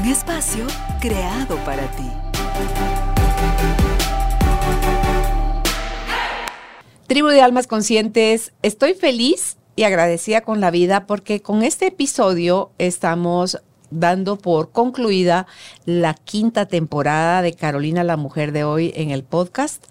Un espacio creado para ti. Tribu de Almas Conscientes, estoy feliz y agradecida con la vida porque con este episodio estamos dando por concluida la quinta temporada de Carolina la Mujer de hoy en el podcast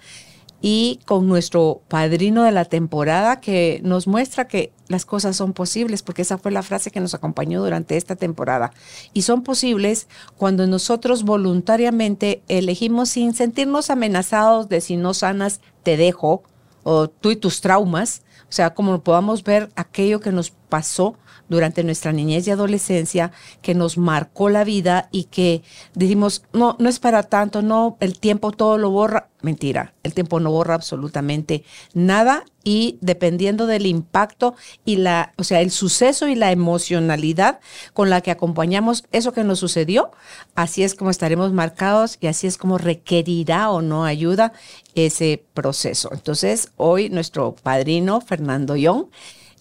y con nuestro padrino de la temporada que nos muestra que las cosas son posibles, porque esa fue la frase que nos acompañó durante esta temporada. Y son posibles cuando nosotros voluntariamente elegimos sin sentirnos amenazados de si no sanas, te dejo, o tú y tus traumas, o sea, como podamos ver aquello que nos pasó durante nuestra niñez y adolescencia, que nos marcó la vida y que dijimos, no, no es para tanto, no, el tiempo todo lo borra. Mentira, el tiempo no borra absolutamente nada y dependiendo del impacto y la, o sea, el suceso y la emocionalidad con la que acompañamos eso que nos sucedió, así es como estaremos marcados y así es como requerirá o no ayuda ese proceso. Entonces, hoy nuestro padrino, Fernando Young,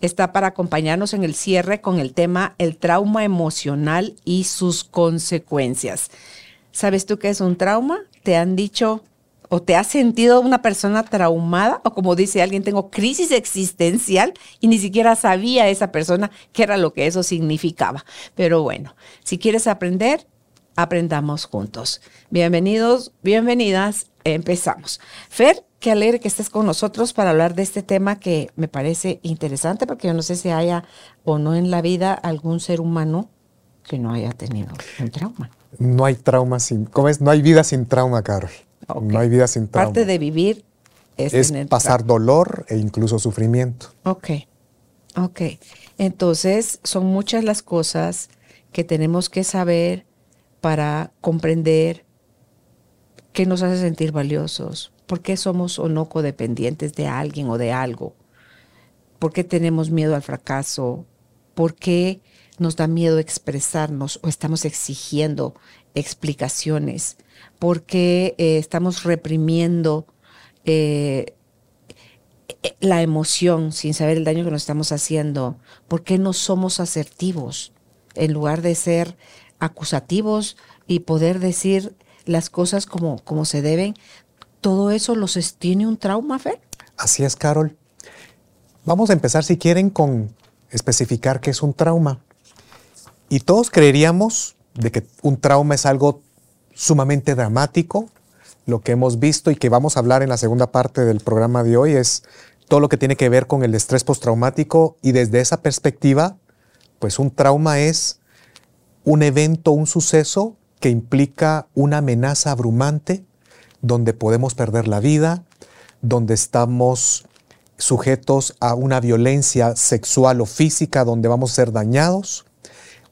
está para acompañarnos en el cierre con el tema el trauma emocional y sus consecuencias. ¿Sabes tú qué es un trauma? ¿Te han dicho o te has sentido una persona traumada o como dice alguien, tengo crisis existencial y ni siquiera sabía esa persona qué era lo que eso significaba? Pero bueno, si quieres aprender, aprendamos juntos. Bienvenidos, bienvenidas, empezamos. Fer, qué alegre que estés con nosotros para hablar de este tema que me parece interesante porque yo no sé si haya o no en la vida algún ser humano que no haya tenido un trauma. No hay trauma sin, ¿cómo es? No hay vida sin trauma, Carol. No hay vida sin trauma. Parte de vivir es, es pasar dolor e incluso sufrimiento. Ok, ok. Entonces son muchas las cosas que tenemos que saber para comprender qué nos hace sentir valiosos, por qué somos o no codependientes de alguien o de algo, por qué tenemos miedo al fracaso, por qué nos da miedo expresarnos o estamos exigiendo explicaciones, por qué eh, estamos reprimiendo eh, la emoción sin saber el daño que nos estamos haciendo, por qué no somos asertivos en lugar de ser acusativos y poder decir las cosas como, como se deben, todo eso lo sostiene un trauma, Fer. Así es, Carol. Vamos a empezar, si quieren, con especificar qué es un trauma. Y todos creeríamos de que un trauma es algo sumamente dramático. Lo que hemos visto y que vamos a hablar en la segunda parte del programa de hoy es todo lo que tiene que ver con el estrés postraumático y desde esa perspectiva, pues un trauma es un evento, un suceso que implica una amenaza abrumante donde podemos perder la vida, donde estamos sujetos a una violencia sexual o física donde vamos a ser dañados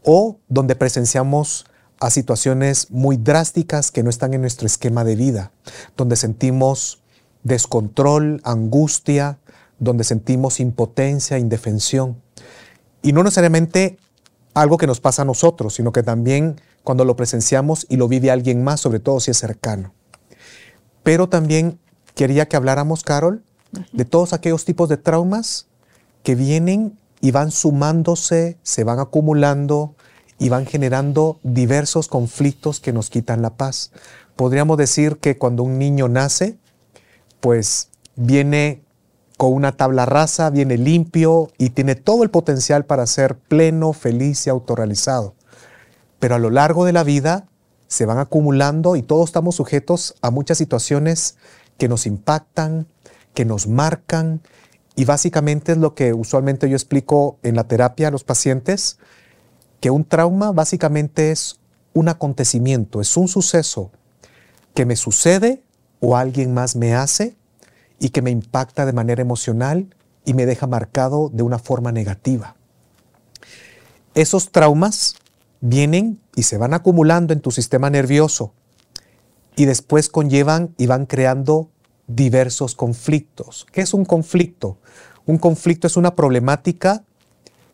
o donde presenciamos a situaciones muy drásticas que no están en nuestro esquema de vida, donde sentimos descontrol, angustia, donde sentimos impotencia, indefensión. Y no necesariamente algo que nos pasa a nosotros, sino que también cuando lo presenciamos y lo vive alguien más, sobre todo si es cercano. Pero también quería que habláramos, Carol, de todos aquellos tipos de traumas que vienen y van sumándose, se van acumulando y van generando diversos conflictos que nos quitan la paz. Podríamos decir que cuando un niño nace, pues viene con una tabla rasa, viene limpio y tiene todo el potencial para ser pleno, feliz y autorrealizado. Pero a lo largo de la vida se van acumulando y todos estamos sujetos a muchas situaciones que nos impactan, que nos marcan y básicamente es lo que usualmente yo explico en la terapia a los pacientes, que un trauma básicamente es un acontecimiento, es un suceso que me sucede o alguien más me hace y que me impacta de manera emocional y me deja marcado de una forma negativa. Esos traumas vienen y se van acumulando en tu sistema nervioso y después conllevan y van creando diversos conflictos. ¿Qué es un conflicto? Un conflicto es una problemática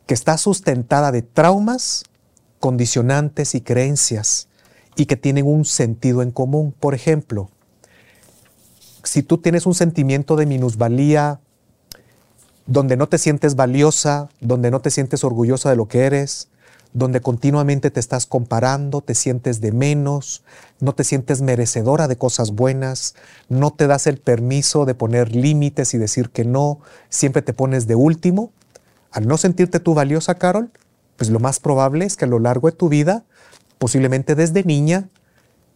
que está sustentada de traumas, condicionantes y creencias y que tienen un sentido en común. Por ejemplo, si tú tienes un sentimiento de minusvalía, donde no te sientes valiosa, donde no te sientes orgullosa de lo que eres, donde continuamente te estás comparando, te sientes de menos, no te sientes merecedora de cosas buenas, no te das el permiso de poner límites y decir que no, siempre te pones de último, al no sentirte tú valiosa, Carol, pues lo más probable es que a lo largo de tu vida, posiblemente desde niña,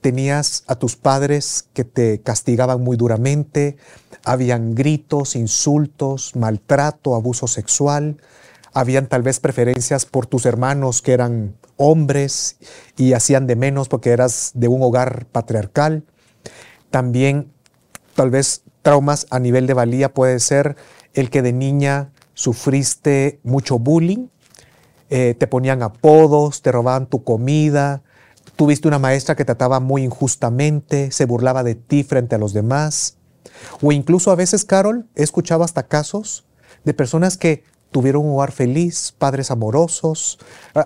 tenías a tus padres que te castigaban muy duramente, habían gritos, insultos, maltrato, abuso sexual, habían tal vez preferencias por tus hermanos que eran hombres y hacían de menos porque eras de un hogar patriarcal. También tal vez traumas a nivel de valía puede ser el que de niña sufriste mucho bullying, eh, te ponían apodos, te robaban tu comida, tuviste una maestra que trataba muy injustamente, se burlaba de ti frente a los demás. O incluso a veces, Carol, he escuchado hasta casos de personas que tuvieron un hogar feliz, padres amorosos,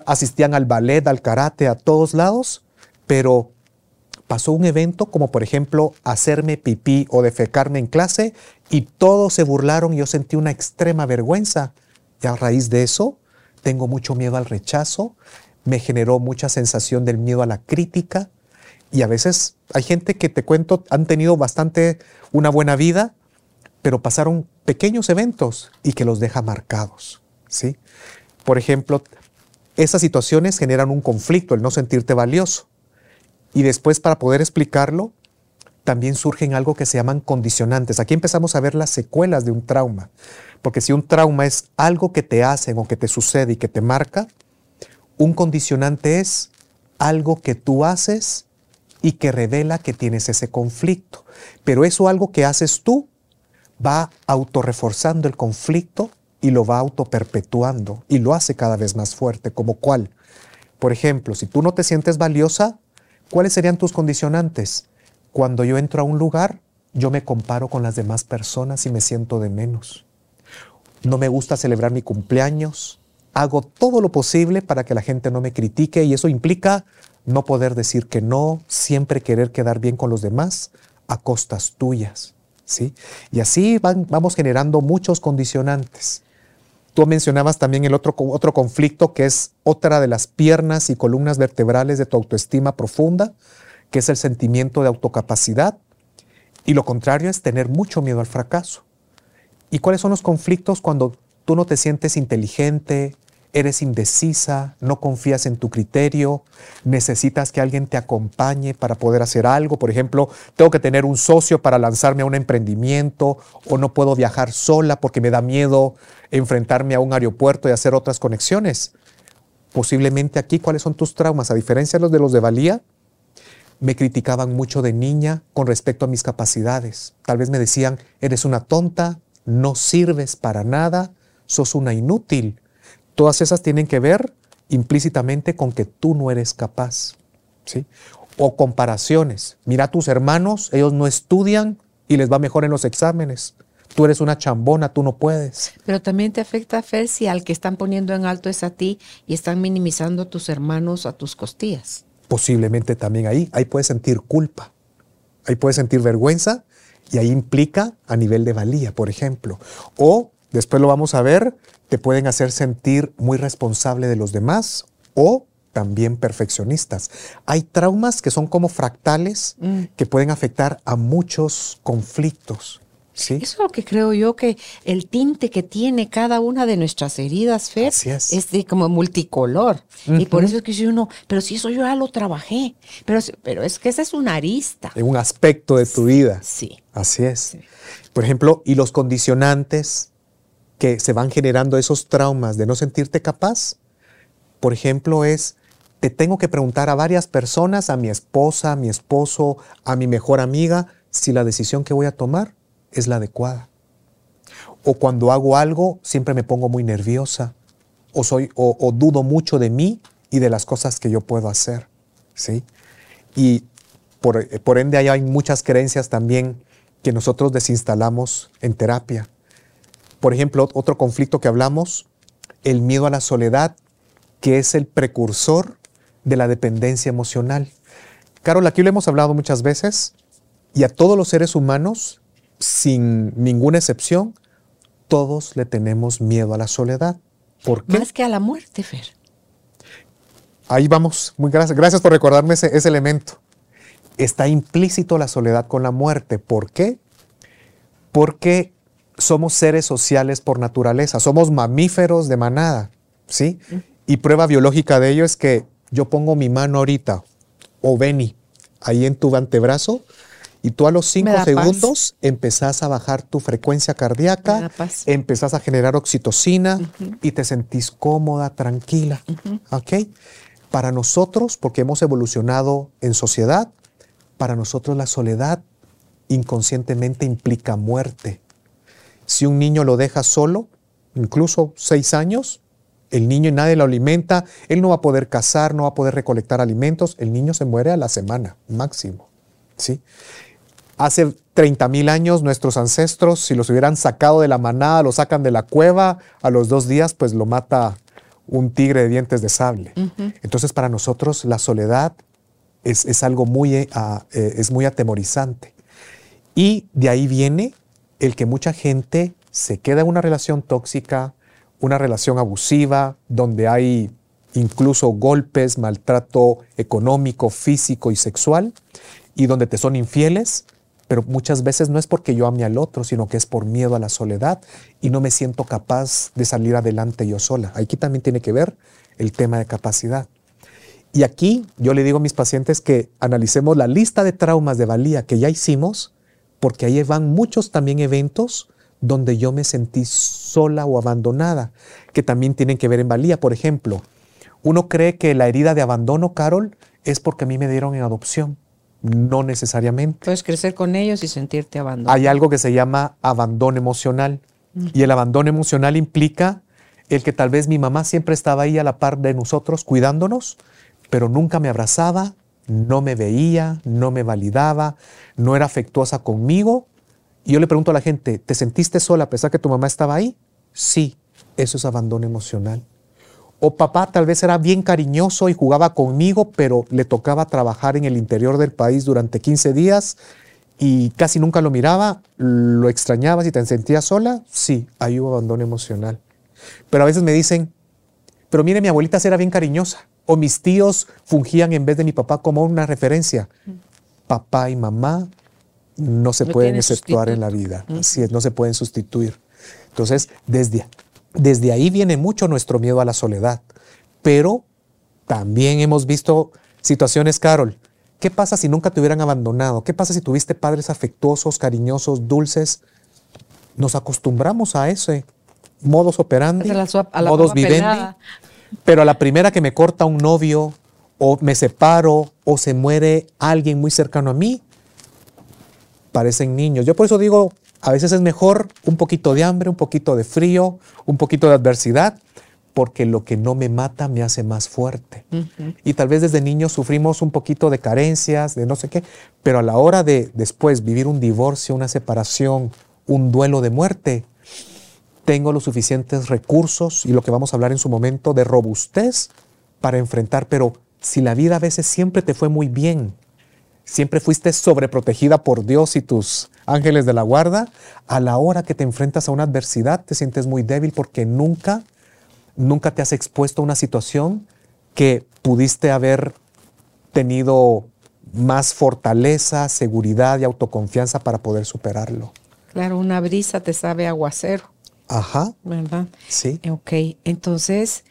asistían al ballet, al karate, a todos lados, pero pasó un evento como por ejemplo hacerme pipí o defecarme en clase y todos se burlaron y yo sentí una extrema vergüenza. Y a raíz de eso tengo mucho miedo al rechazo, me generó mucha sensación del miedo a la crítica y a veces hay gente que te cuento han tenido bastante una buena vida, pero pasaron pequeños eventos y que los deja marcados. ¿sí? Por ejemplo, esas situaciones generan un conflicto, el no sentirte valioso. Y después, para poder explicarlo, también surgen algo que se llaman condicionantes. Aquí empezamos a ver las secuelas de un trauma. Porque si un trauma es algo que te hacen o que te sucede y que te marca, un condicionante es algo que tú haces y que revela que tienes ese conflicto. Pero eso algo que haces tú va autorreforzando el conflicto y lo va autoperpetuando y lo hace cada vez más fuerte, como cuál. Por ejemplo, si tú no te sientes valiosa, ¿cuáles serían tus condicionantes? Cuando yo entro a un lugar, yo me comparo con las demás personas y me siento de menos. No me gusta celebrar mi cumpleaños. Hago todo lo posible para que la gente no me critique y eso implica no poder decir que no, siempre querer quedar bien con los demás a costas tuyas. Y así vamos generando muchos condicionantes. Tú mencionabas también el otro, otro conflicto que es otra de las piernas y columnas vertebrales de tu autoestima profunda, que es el sentimiento de autocapacidad. Y lo contrario es tener mucho miedo al fracaso. ¿Y cuáles son los conflictos cuando tú no te sientes inteligente, eres indecisa, no confías en tu criterio, necesitas que alguien te acompañe para poder hacer algo. Por ejemplo, tengo que tener un socio para lanzarme a un emprendimiento o no puedo viajar sola porque me da miedo enfrentarme a un aeropuerto y hacer otras conexiones. Posiblemente aquí, ¿cuáles son tus traumas? A diferencia de los de los de Valía, me criticaban mucho de niña con respecto a mis capacidades. Tal vez me decían, eres una tonta, no sirves para nada, sos una inútil Todas esas tienen que ver implícitamente con que tú no eres capaz. ¿sí? O comparaciones. Mira a tus hermanos, ellos no estudian y les va mejor en los exámenes. Tú eres una chambona, tú no puedes. Pero también te afecta, Fer, si al que están poniendo en alto es a ti y están minimizando a tus hermanos a tus costillas. Posiblemente también ahí. Ahí puedes sentir culpa. Ahí puedes sentir vergüenza y ahí implica a nivel de valía, por ejemplo. O, después lo vamos a ver, te pueden hacer sentir muy responsable de los demás o también perfeccionistas. Hay traumas que son como fractales mm. que pueden afectar a muchos conflictos. ¿Sí? Eso es lo que creo yo que el tinte que tiene cada una de nuestras heridas, Fer, es. de como multicolor. Y por eso es que si uno, pero si eso yo ya lo trabajé, pero, pero es que esa es una arista. Es un aspecto de tu vida. Sí. Así es. Por ejemplo, y los condicionantes que se van generando esos traumas de no sentirte capaz, por ejemplo, es, te tengo que preguntar a varias personas, a mi esposa, a mi esposo, a mi mejor amiga, si la decisión que voy a tomar es la adecuada. O cuando hago algo, siempre me pongo muy nerviosa, o, soy, o, dudo mucho de mí y de las cosas que yo puedo hacer, ¿sí? Y por, por ende ahí hay muchas creencias también que nosotros desinstalamos en terapia. Por ejemplo, otro conflicto que hablamos, el miedo a la soledad, que es el precursor de la dependencia emocional. Carol, aquí lo hemos hablado muchas veces y a todos los seres humanos, sin ninguna excepción, todos le tenemos miedo a la soledad. ¿Por qué? Más que a la muerte, Fer. Ahí vamos. Muy gracias. Gracias por recordarme ese, ese elemento. Está implícito la soledad con la muerte. ¿Por qué? Porque somos seres sociales por naturaleza, somos mamíferos de manada, ¿sí? Y prueba biológica de ello es que yo pongo mi mano ahorita, o Benny, ahí en tu antebrazo, y tú a los cinco segundos empezás a bajar tu frecuencia cardíaca, empezás a generar oxitocina y te sentís cómoda, tranquila. ¿Ok? Para nosotros, porque hemos evolucionado en sociedad, para nosotros la soledad inconscientemente implica muerte. Si un niño lo deja solo, incluso seis años, el niño y nadie lo alimenta, él no va a poder cazar, no va a poder recolectar alimentos, el niño se muere a la semana máximo. ¿sí? Hace 30 mil años nuestros ancestros, si los hubieran sacado de la manada, lo sacan de la cueva, a los dos días pues lo mata un tigre de dientes de sable. Entonces para nosotros la soledad es, algo muy, eh, eh, es muy atemorizante. Y de ahí viene el que mucha gente se queda en una relación tóxica, una relación abusiva, donde hay incluso golpes, maltrato económico, físico y sexual, y donde te son infieles, pero muchas veces no es porque yo ame al otro, sino que es por miedo a la soledad y no me siento capaz de salir adelante yo sola. Aquí también tiene que ver el tema de capacidad. Y aquí yo le digo a mis pacientes que analicemos la lista de traumas de valía que ya hicimos, porque ahí van muchos también eventos donde yo me sentí sola o abandonada, que también tienen que ver en valía. Por ejemplo, uno cree que la herida de abandono, Carol, es porque a mí me dieron en adopción. No necesariamente. Puedes crecer con ellos y sentirte abandonado. Hay algo que se llama abandono emocional. Y el abandono emocional implica el que tal vez mi mamá siempre estaba ahí a la par de nosotros cuidándonos, pero nunca me abrazaba, no me veía, no me validaba, no era afectuosa conmigo. Y yo le pregunto a la gente, ¿te sentiste sola a pesar que tu mamá estaba ahí? Sí, eso es abandono emocional. O papá tal vez era bien cariñoso y jugaba conmigo, pero le tocaba trabajar en el interior del país durante 15 días y casi nunca lo miraba, lo extrañabas y te sentías sola. Sí, ahí hubo abandono emocional. Pero a veces me dicen, pero mire, mi abuelita era bien cariñosa. O mis tíos fungían en vez de mi papá como una referencia. Papá y mamá no se pueden exceptuar en la vida. Así es, no se pueden sustituir. Entonces, desde, desde ahí viene mucho nuestro miedo a la soledad. Pero también hemos visto situaciones, Carol. ¿Qué pasa si nunca te hubieran abandonado? ¿Qué pasa si tuviste padres afectuosos, cariñosos, dulces? Nos acostumbramos a ese modus operandi, a modus vivendi. Pero a la primera que me corta un novio, o me separo, o se muere alguien muy cercano a mí, parecen niños. Yo por eso digo, a veces es mejor un poquito de hambre, un poquito de frío, un poquito de adversidad, porque lo que no me mata me hace más fuerte. Y tal vez desde niños sufrimos un poquito de carencias, de no sé qué, pero a la hora de después vivir un divorcio, una separación, un duelo de muerte, tengo los suficientes recursos y lo que vamos a hablar en su momento de robustez para enfrentar, pero si la vida a veces siempre te fue muy bien, siempre fuiste sobreprotegida por Dios y tus ángeles de la guarda, a la hora que te enfrentas a una adversidad te sientes muy débil porque nunca, nunca te has expuesto a una situación que pudiste haber tenido más fortaleza, seguridad y autoconfianza para poder superarlo. Claro, una brisa te sabe aguacero. Ajá. ¿Verdad? Sí. Ok, entonces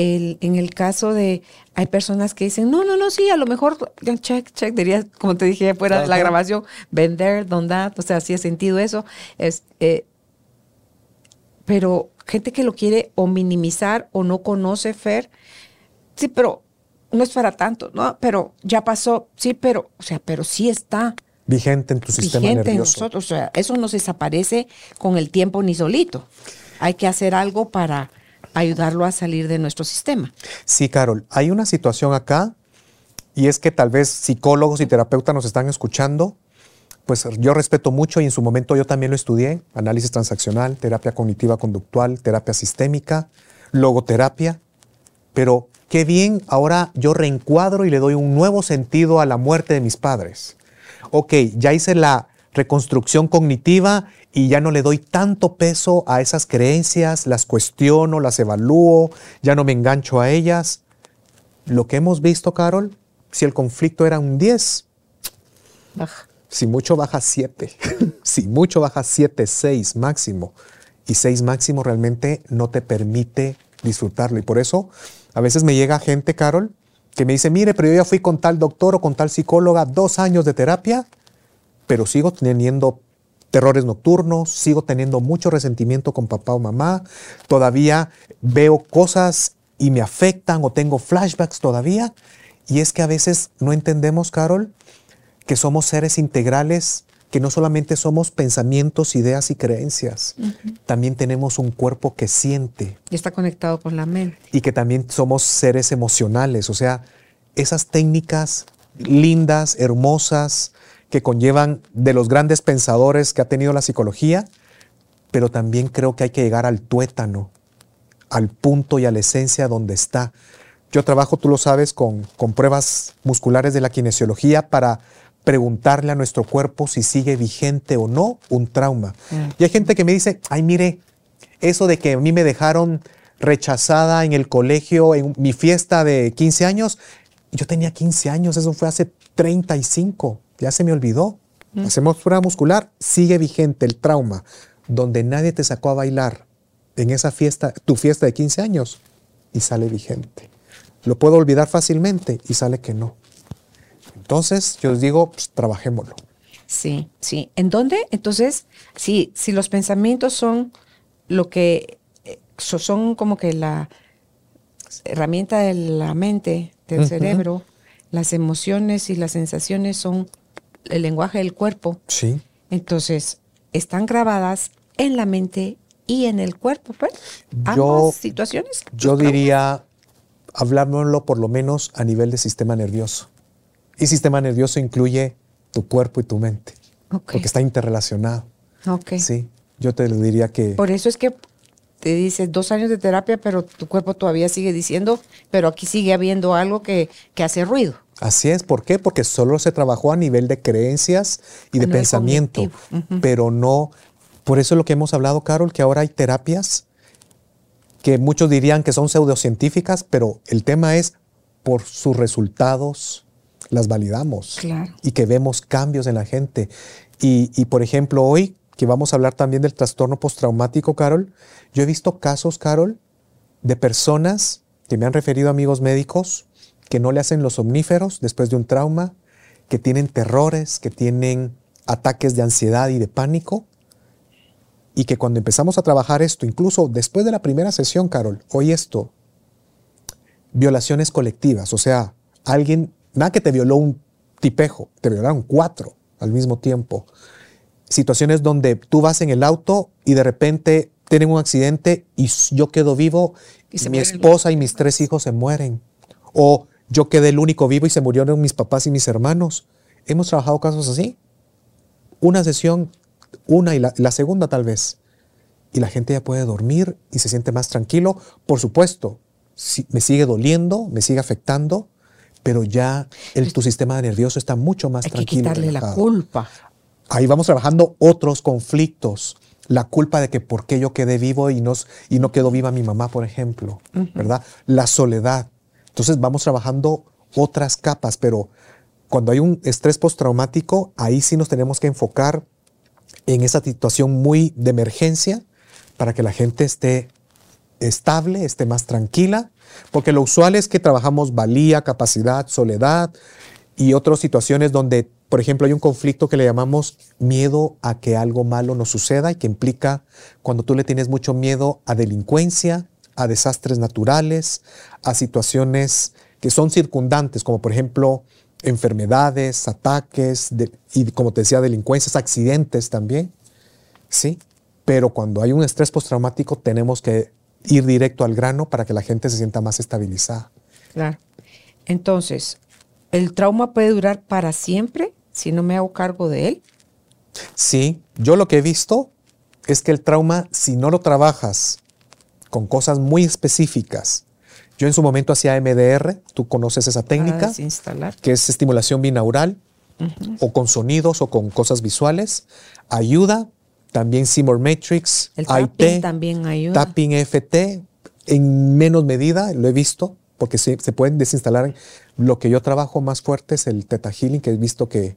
en el caso de, hay personas que dicen, no, no, no, sí, a lo mejor, check, check, diría, como te dije fuera de la grabación, vender, don o sea, sí he sentido eso. Es, eh, pero gente que lo quiere o minimizar o no conoce Fer, sí, pero no es para tanto, ¿no? Pero ya pasó, sí, pero, o sea, pero sí está. Vigente en tu sistema vigente nervioso. En nosotros, o sea, eso no se desaparece con el tiempo ni solito. Hay que hacer algo para ayudarlo a salir de nuestro sistema. Sí, Carol, hay una situación acá y es que tal vez psicólogos y terapeutas nos están escuchando. Pues yo respeto mucho y en su momento yo también lo estudié, análisis transaccional, terapia cognitiva conductual, terapia sistémica, logoterapia, pero qué bien, ahora yo reencuadro y le doy un nuevo sentido a la muerte de mis padres. Ok, ya hice la reconstrucción cognitiva y ya no le doy tanto peso a esas creencias, las cuestiono, las evalúo, ya no me engancho a ellas. Lo que hemos visto, Carol, si el conflicto era un 10, baja. Si mucho baja 7, si mucho baja 7, 6 máximo. Y 6 máximo realmente no te permite disfrutarlo. Y por eso a veces me llega gente, Carol, que me dice, mire, pero yo ya fui con tal doctor o con tal psicóloga, dos años de terapia, pero sigo teniendo terrores nocturnos, sigo teniendo mucho resentimiento con papá o mamá, todavía veo cosas y me afectan o tengo flashbacks todavía. Y es que a veces no entendemos, Carol, que somos seres integrales, que no solamente somos pensamientos, ideas y creencias, también tenemos un cuerpo que siente. Y está conectado con la mente. Y que también somos seres emocionales, o sea, esas técnicas lindas, hermosas, que conllevan de los grandes pensadores que ha tenido la psicología, pero también creo que hay que llegar al tuétano, al punto y a la esencia donde está. Yo trabajo, tú lo sabes, con, con pruebas musculares de la kinesiología para preguntarle a nuestro cuerpo si sigue vigente o no un trauma. Mm. Y hay gente que me dice, ay, mire, eso de que a mí me dejaron rechazada en el colegio, en mi fiesta de 15 años, yo tenía 15 años, eso fue hace 35, ya se me olvidó. Mm. Hacemos prueba muscular, sigue vigente el trauma, donde nadie te sacó a bailar en esa fiesta, tu fiesta de 15 años, y sale vigente. Lo puedo olvidar fácilmente y sale que no. Entonces, yo les digo, pues, trabajémoslo. Sí, sí. ¿En dónde? Entonces, sí, si los pensamientos son lo que eh, son como que la herramienta de la mente, del cerebro, las emociones y las sensaciones son el lenguaje del cuerpo. Sí. Entonces, están grabadas en la mente y en el cuerpo, pues. Ambas situaciones. Yo diría hablárnoslo por lo menos a nivel de sistema nervioso. Y sistema nervioso incluye tu cuerpo y tu mente. Porque está interrelacionado. Ok. Sí, yo te lo diría que... Por eso es que te dices dos años de terapia, pero tu cuerpo todavía sigue diciendo, pero aquí sigue habiendo algo que, hace ruido. Así es, ¿por qué? Porque solo se trabajó a nivel de creencias y de pensamiento, pero no... Por eso es lo que hemos hablado, Carol, que ahora hay terapias que muchos dirían que son pseudocientíficas, pero el tema es por sus resultados las validamos y que vemos cambios en la gente. Y, y, por ejemplo, hoy que vamos a hablar también del trastorno postraumático, Carol, yo he visto casos, Carol, de personas que me han referido amigos médicos que no le hacen los omníferos después de un trauma, que tienen terrores, que tienen ataques de ansiedad y de pánico, y que cuando empezamos a trabajar esto, incluso después de la primera sesión, Carol, hoy esto, violaciones colectivas, o sea, alguien, nada que te violó un tipejo, te violaron cuatro al mismo tiempo. Situaciones donde tú vas en el auto y de repente tienen un accidente y yo quedo vivo y mi esposa y mis tres hijos se mueren. O yo quedé el único vivo y se murieron mis papás y mis hermanos. Hemos trabajado casos así. Una sesión una y la, segunda tal vez. Y la gente ya puede dormir y se siente más tranquilo. Por supuesto, si, me sigue doliendo, me sigue afectando, pero ya el, tu sistema nervioso está mucho más tranquilo. Hay que quitarle la culpa. Ahí vamos trabajando otros conflictos. La culpa de que por qué yo quedé vivo y no, y no quedó viva mi mamá, por ejemplo, ¿verdad? La soledad. Entonces vamos trabajando otras capas, pero cuando hay un estrés postraumático, ahí sí nos tenemos que enfocar en esa situación muy de emergencia para que la gente esté estable, esté más tranquila, porque lo usual es que trabajamos valía, capacidad, soledad y otras situaciones donde, por ejemplo, hay un conflicto que le llamamos miedo a que algo malo nos suceda y que implica cuando tú le tienes mucho miedo a delincuencia, a desastres naturales, a situaciones que son circundantes, como por ejemplo enfermedades, ataques y, como te decía, delincuencias, accidentes también. Sí, pero cuando hay un estrés postraumático tenemos que ir directo al grano para que la gente se sienta más estabilizada. Claro. Entonces, ¿el trauma puede durar para siempre si no me hago cargo de él? Sí, yo lo que he visto es que el trauma, si no lo trabajas con cosas muy específicas, yo en su momento hacía MDR, tú conoces esa técnica, desinstalar. que es estimulación binaural, o con sonidos o con cosas visuales, ayuda. También Seymour Matrix, El AIT, tapping también ayuda. Tapping FT, en menos medida, lo he visto, porque se, se pueden desinstalar. Lo que yo trabajo más fuerte es el Theta Healing, que he visto que,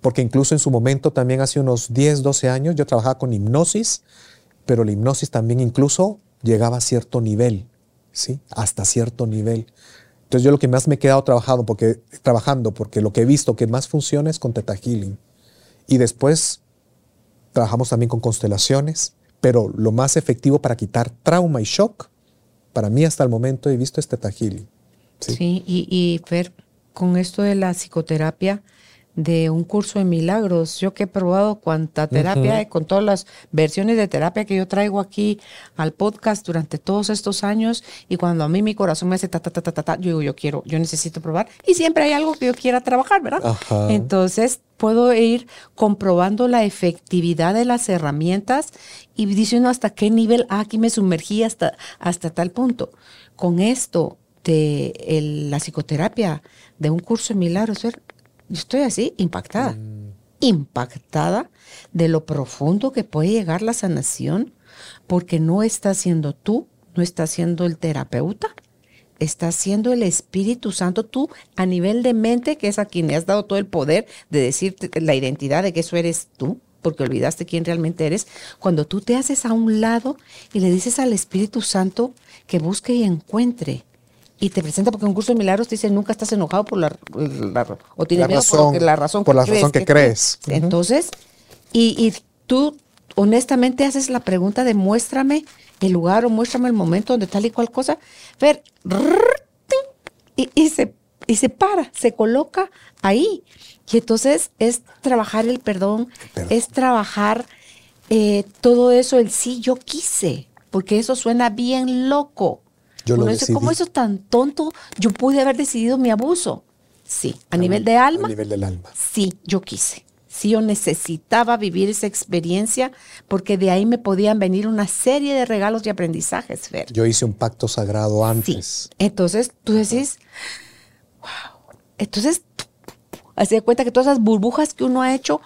porque incluso en su momento, también hace unos 10, 12 años, yo trabajaba con hipnosis, pero la hipnosis también incluso llegaba a cierto nivel, ¿sí? Hasta cierto nivel. Entonces yo lo que más me he quedado trabajando porque, trabajando, porque lo que he visto que más funciona es con Theta Healing. Y después trabajamos también con constelaciones, pero lo más efectivo para quitar trauma y shock, para mí hasta el momento he visto es Theta Healing. Sí, Sí. y, y Fer, con esto de la psicoterapia, de un curso de milagros, yo que he probado cuanta terapia, eh, con todas las versiones de terapia que yo traigo aquí al podcast durante todos estos años, y cuando a mí mi corazón me hace ta, ta, ta, ta, ta, ta, yo digo, yo quiero, yo necesito probar, y siempre hay algo que yo quiera trabajar, ¿verdad? Entonces, puedo ir comprobando la efectividad de las herramientas y diciendo hasta qué nivel, ah, aquí me sumergí hasta, hasta tal punto. Con esto de el- la psicoterapia, de un curso de milagros, yo estoy así, impactada. Impactada de lo profundo que puede llegar la sanación, porque no está siendo tú, no está siendo el terapeuta, está siendo el Espíritu Santo tú a nivel de mente, que es a quien le has dado todo el poder de decirte la identidad de que eso eres tú, porque olvidaste quién realmente eres. Cuando tú te haces a un lado y le dices al Espíritu Santo que busque y encuentre. Y te presenta, porque un curso de milagros te dice nunca estás enojado por la, la- o tienes La miedo razón, por que- la razón por la razón que crees. Entonces, y, y tú honestamente haces la pregunta de muéstrame el lugar o muéstrame el momento donde tal y cual cosa. Ver, y, y se, y se para, se coloca ahí. Y entonces es trabajar el perdón, perdón. es trabajar eh, todo eso, el sí, yo quise, porque eso suena bien loco. Yo lo Uno dice, ¿cómo eso tan tonto? Yo pude haber decidido mi abuso. Sí, a nivel de alma, A nivel del alma. sí, yo quise. Sí, yo necesitaba vivir esa experiencia porque de ahí me podían venir una serie de regalos y aprendizajes, Fer. Yo hice un pacto sagrado Sí. antes. Entonces tú decís, wow. Entonces, así de cuenta que todas esas burbujas que uno ha hecho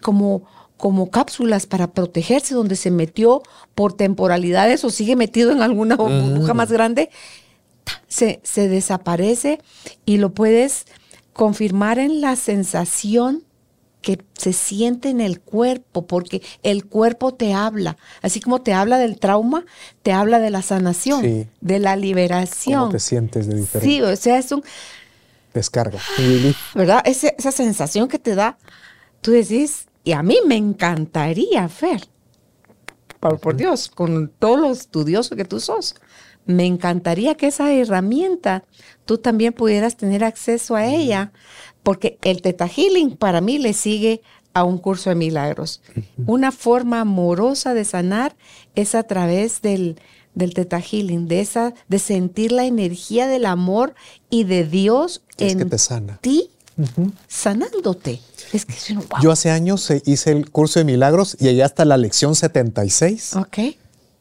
como, como cápsulas para protegerse, donde se metió por temporalidades o sigue metido en alguna burbuja más grande, se, se desaparece y lo puedes confirmar en la sensación que se siente en el cuerpo, porque el cuerpo te habla, así como te habla del trauma, te habla de la sanación, Sí. de la liberación. ¿Cómo te sientes de diferente? Sí, o sea, es un, Descarga. ¿verdad? Ese- esa sensación que te da, tú decís, y a mí me encantaría, Fer, por, por Dios, con todo lo estudioso que tú sos, me encantaría que esa herramienta tú también pudieras tener acceso a ella, porque el Teta Healing para mí le sigue a un curso de milagros. Una forma amorosa de sanar es a través del, del Teta Healing, de, esa, de sentir la energía del amor y de Dios Es en que te sana. ti, sanándote. Es que es un wow. Yo hace años eh, hice el curso de milagros y llegué hasta la lección 76, ok.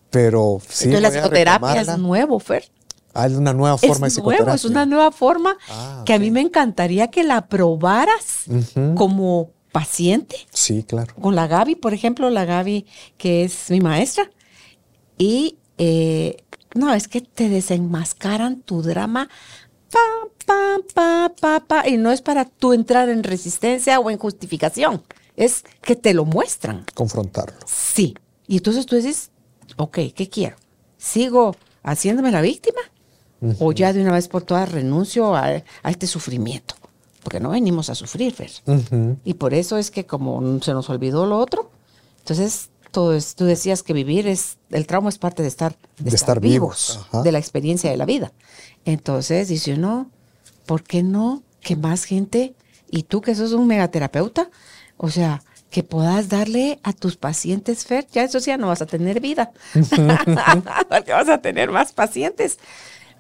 pero sí. Entonces la psicoterapia es nuevo, Fer. Ah, es una nueva forma de es psicoterapia. nuevo, es una nueva forma Ah, que a mí me encantaría que la probaras como paciente. Sí, claro. Con la Gaby, por ejemplo, la Gaby que es mi maestra. Y eh, no, es que te desenmascaran tu drama. Pa, pa, pa, pa, pa, y no es para tú entrar en resistencia o en justificación. Es que te lo muestran. Confrontarlo. Sí. Y entonces tú dices, ok, ¿qué quiero? ¿Sigo haciéndome la víctima? ¿O ya de una vez por todas renuncio a, a este sufrimiento? Porque no venimos a sufrir, Fer. Y por eso es que como se nos olvidó lo otro, entonces es- tú decías que vivir es, el trauma es parte de estar, De estar vivos, de la experiencia de la vida. Entonces dice uno, ¿por qué no que más gente, y tú que sos un megaterapeuta, o sea, que puedas darle a tus pacientes, Fer. Ya eso sí, ya no vas a tener vida, porque vas a tener más pacientes.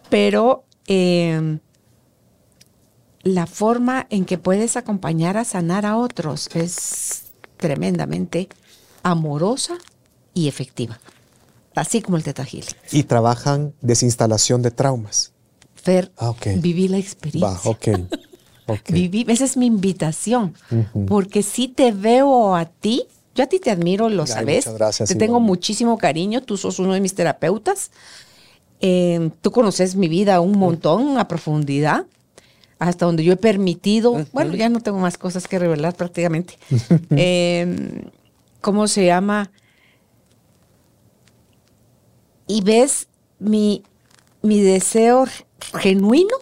Pero eh, la forma en que puedes acompañar a sanar a otros es tremendamente amorosa y efectiva, así como el Teta Healing. Y trabajan desinstalación de traumas. Fer, Ah, viví la experiencia. Va, ok. ok. Viví, esa es mi invitación, porque si te veo a ti, yo a ti te admiro, lo Ay, sabes. muchas gracias, te tengo muchísimo cariño, tú sos uno de mis terapeutas. Eh, tú conoces mi vida un montón a profundidad, hasta donde yo he permitido, bueno, ya no tengo más cosas que revelar prácticamente. Eh, ¿Cómo se llama? Y ves mi, mi deseo genuino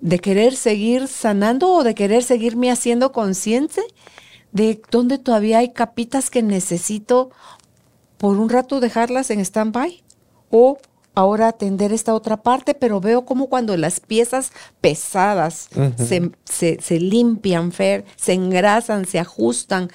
de querer seguir sanando o de querer seguirme haciendo consciente de dónde todavía hay capitas que necesito por un rato dejarlas en stand-by o ahora atender esta otra parte, pero veo como cuando las piezas pesadas se, se- se limpian, Fer, se engrasan, se ajustan,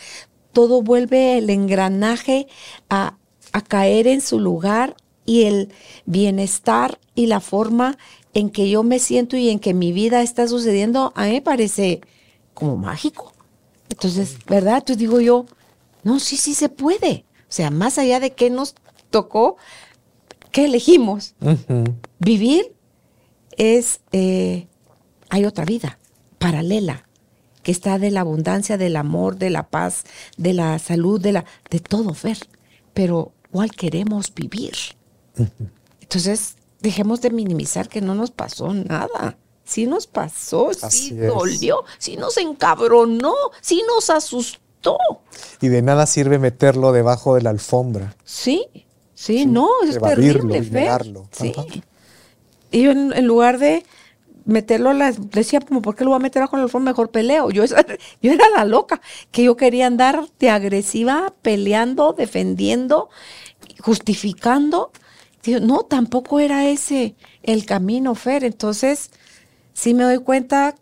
todo vuelve el engranaje a, a caer en su lugar y el bienestar y la forma en que yo me siento y en que mi vida está sucediendo, a mí me parece como mágico. Entonces, ¿verdad? Entonces digo yo, no, sí, sí se puede. O sea, más allá de qué nos tocó, ¿qué elegimos? Vivir es, eh, hay otra vida paralela que está de la abundancia, del amor, de la paz, de la salud, de la, de todo, Fer. Pero, ¿cuál queremos vivir? Entonces, dejemos de minimizar que no nos pasó nada. Sí nos pasó, Así sí es. dolió, sí nos encabronó, sí nos asustó. Y de nada sirve meterlo debajo de la alfombra. Sí, sí, no, es terrible, negarlo. Sí. Y yo en, en lugar de meterlo a la, decía como, ¿por qué lo voy a meter bajo la alfombra? Mejor peleo. Yo, yo era la loca, que yo quería andar de agresiva, peleando, defendiendo, justificando. Digo, no, tampoco era ese el camino, Fer. Entonces, sí me doy cuenta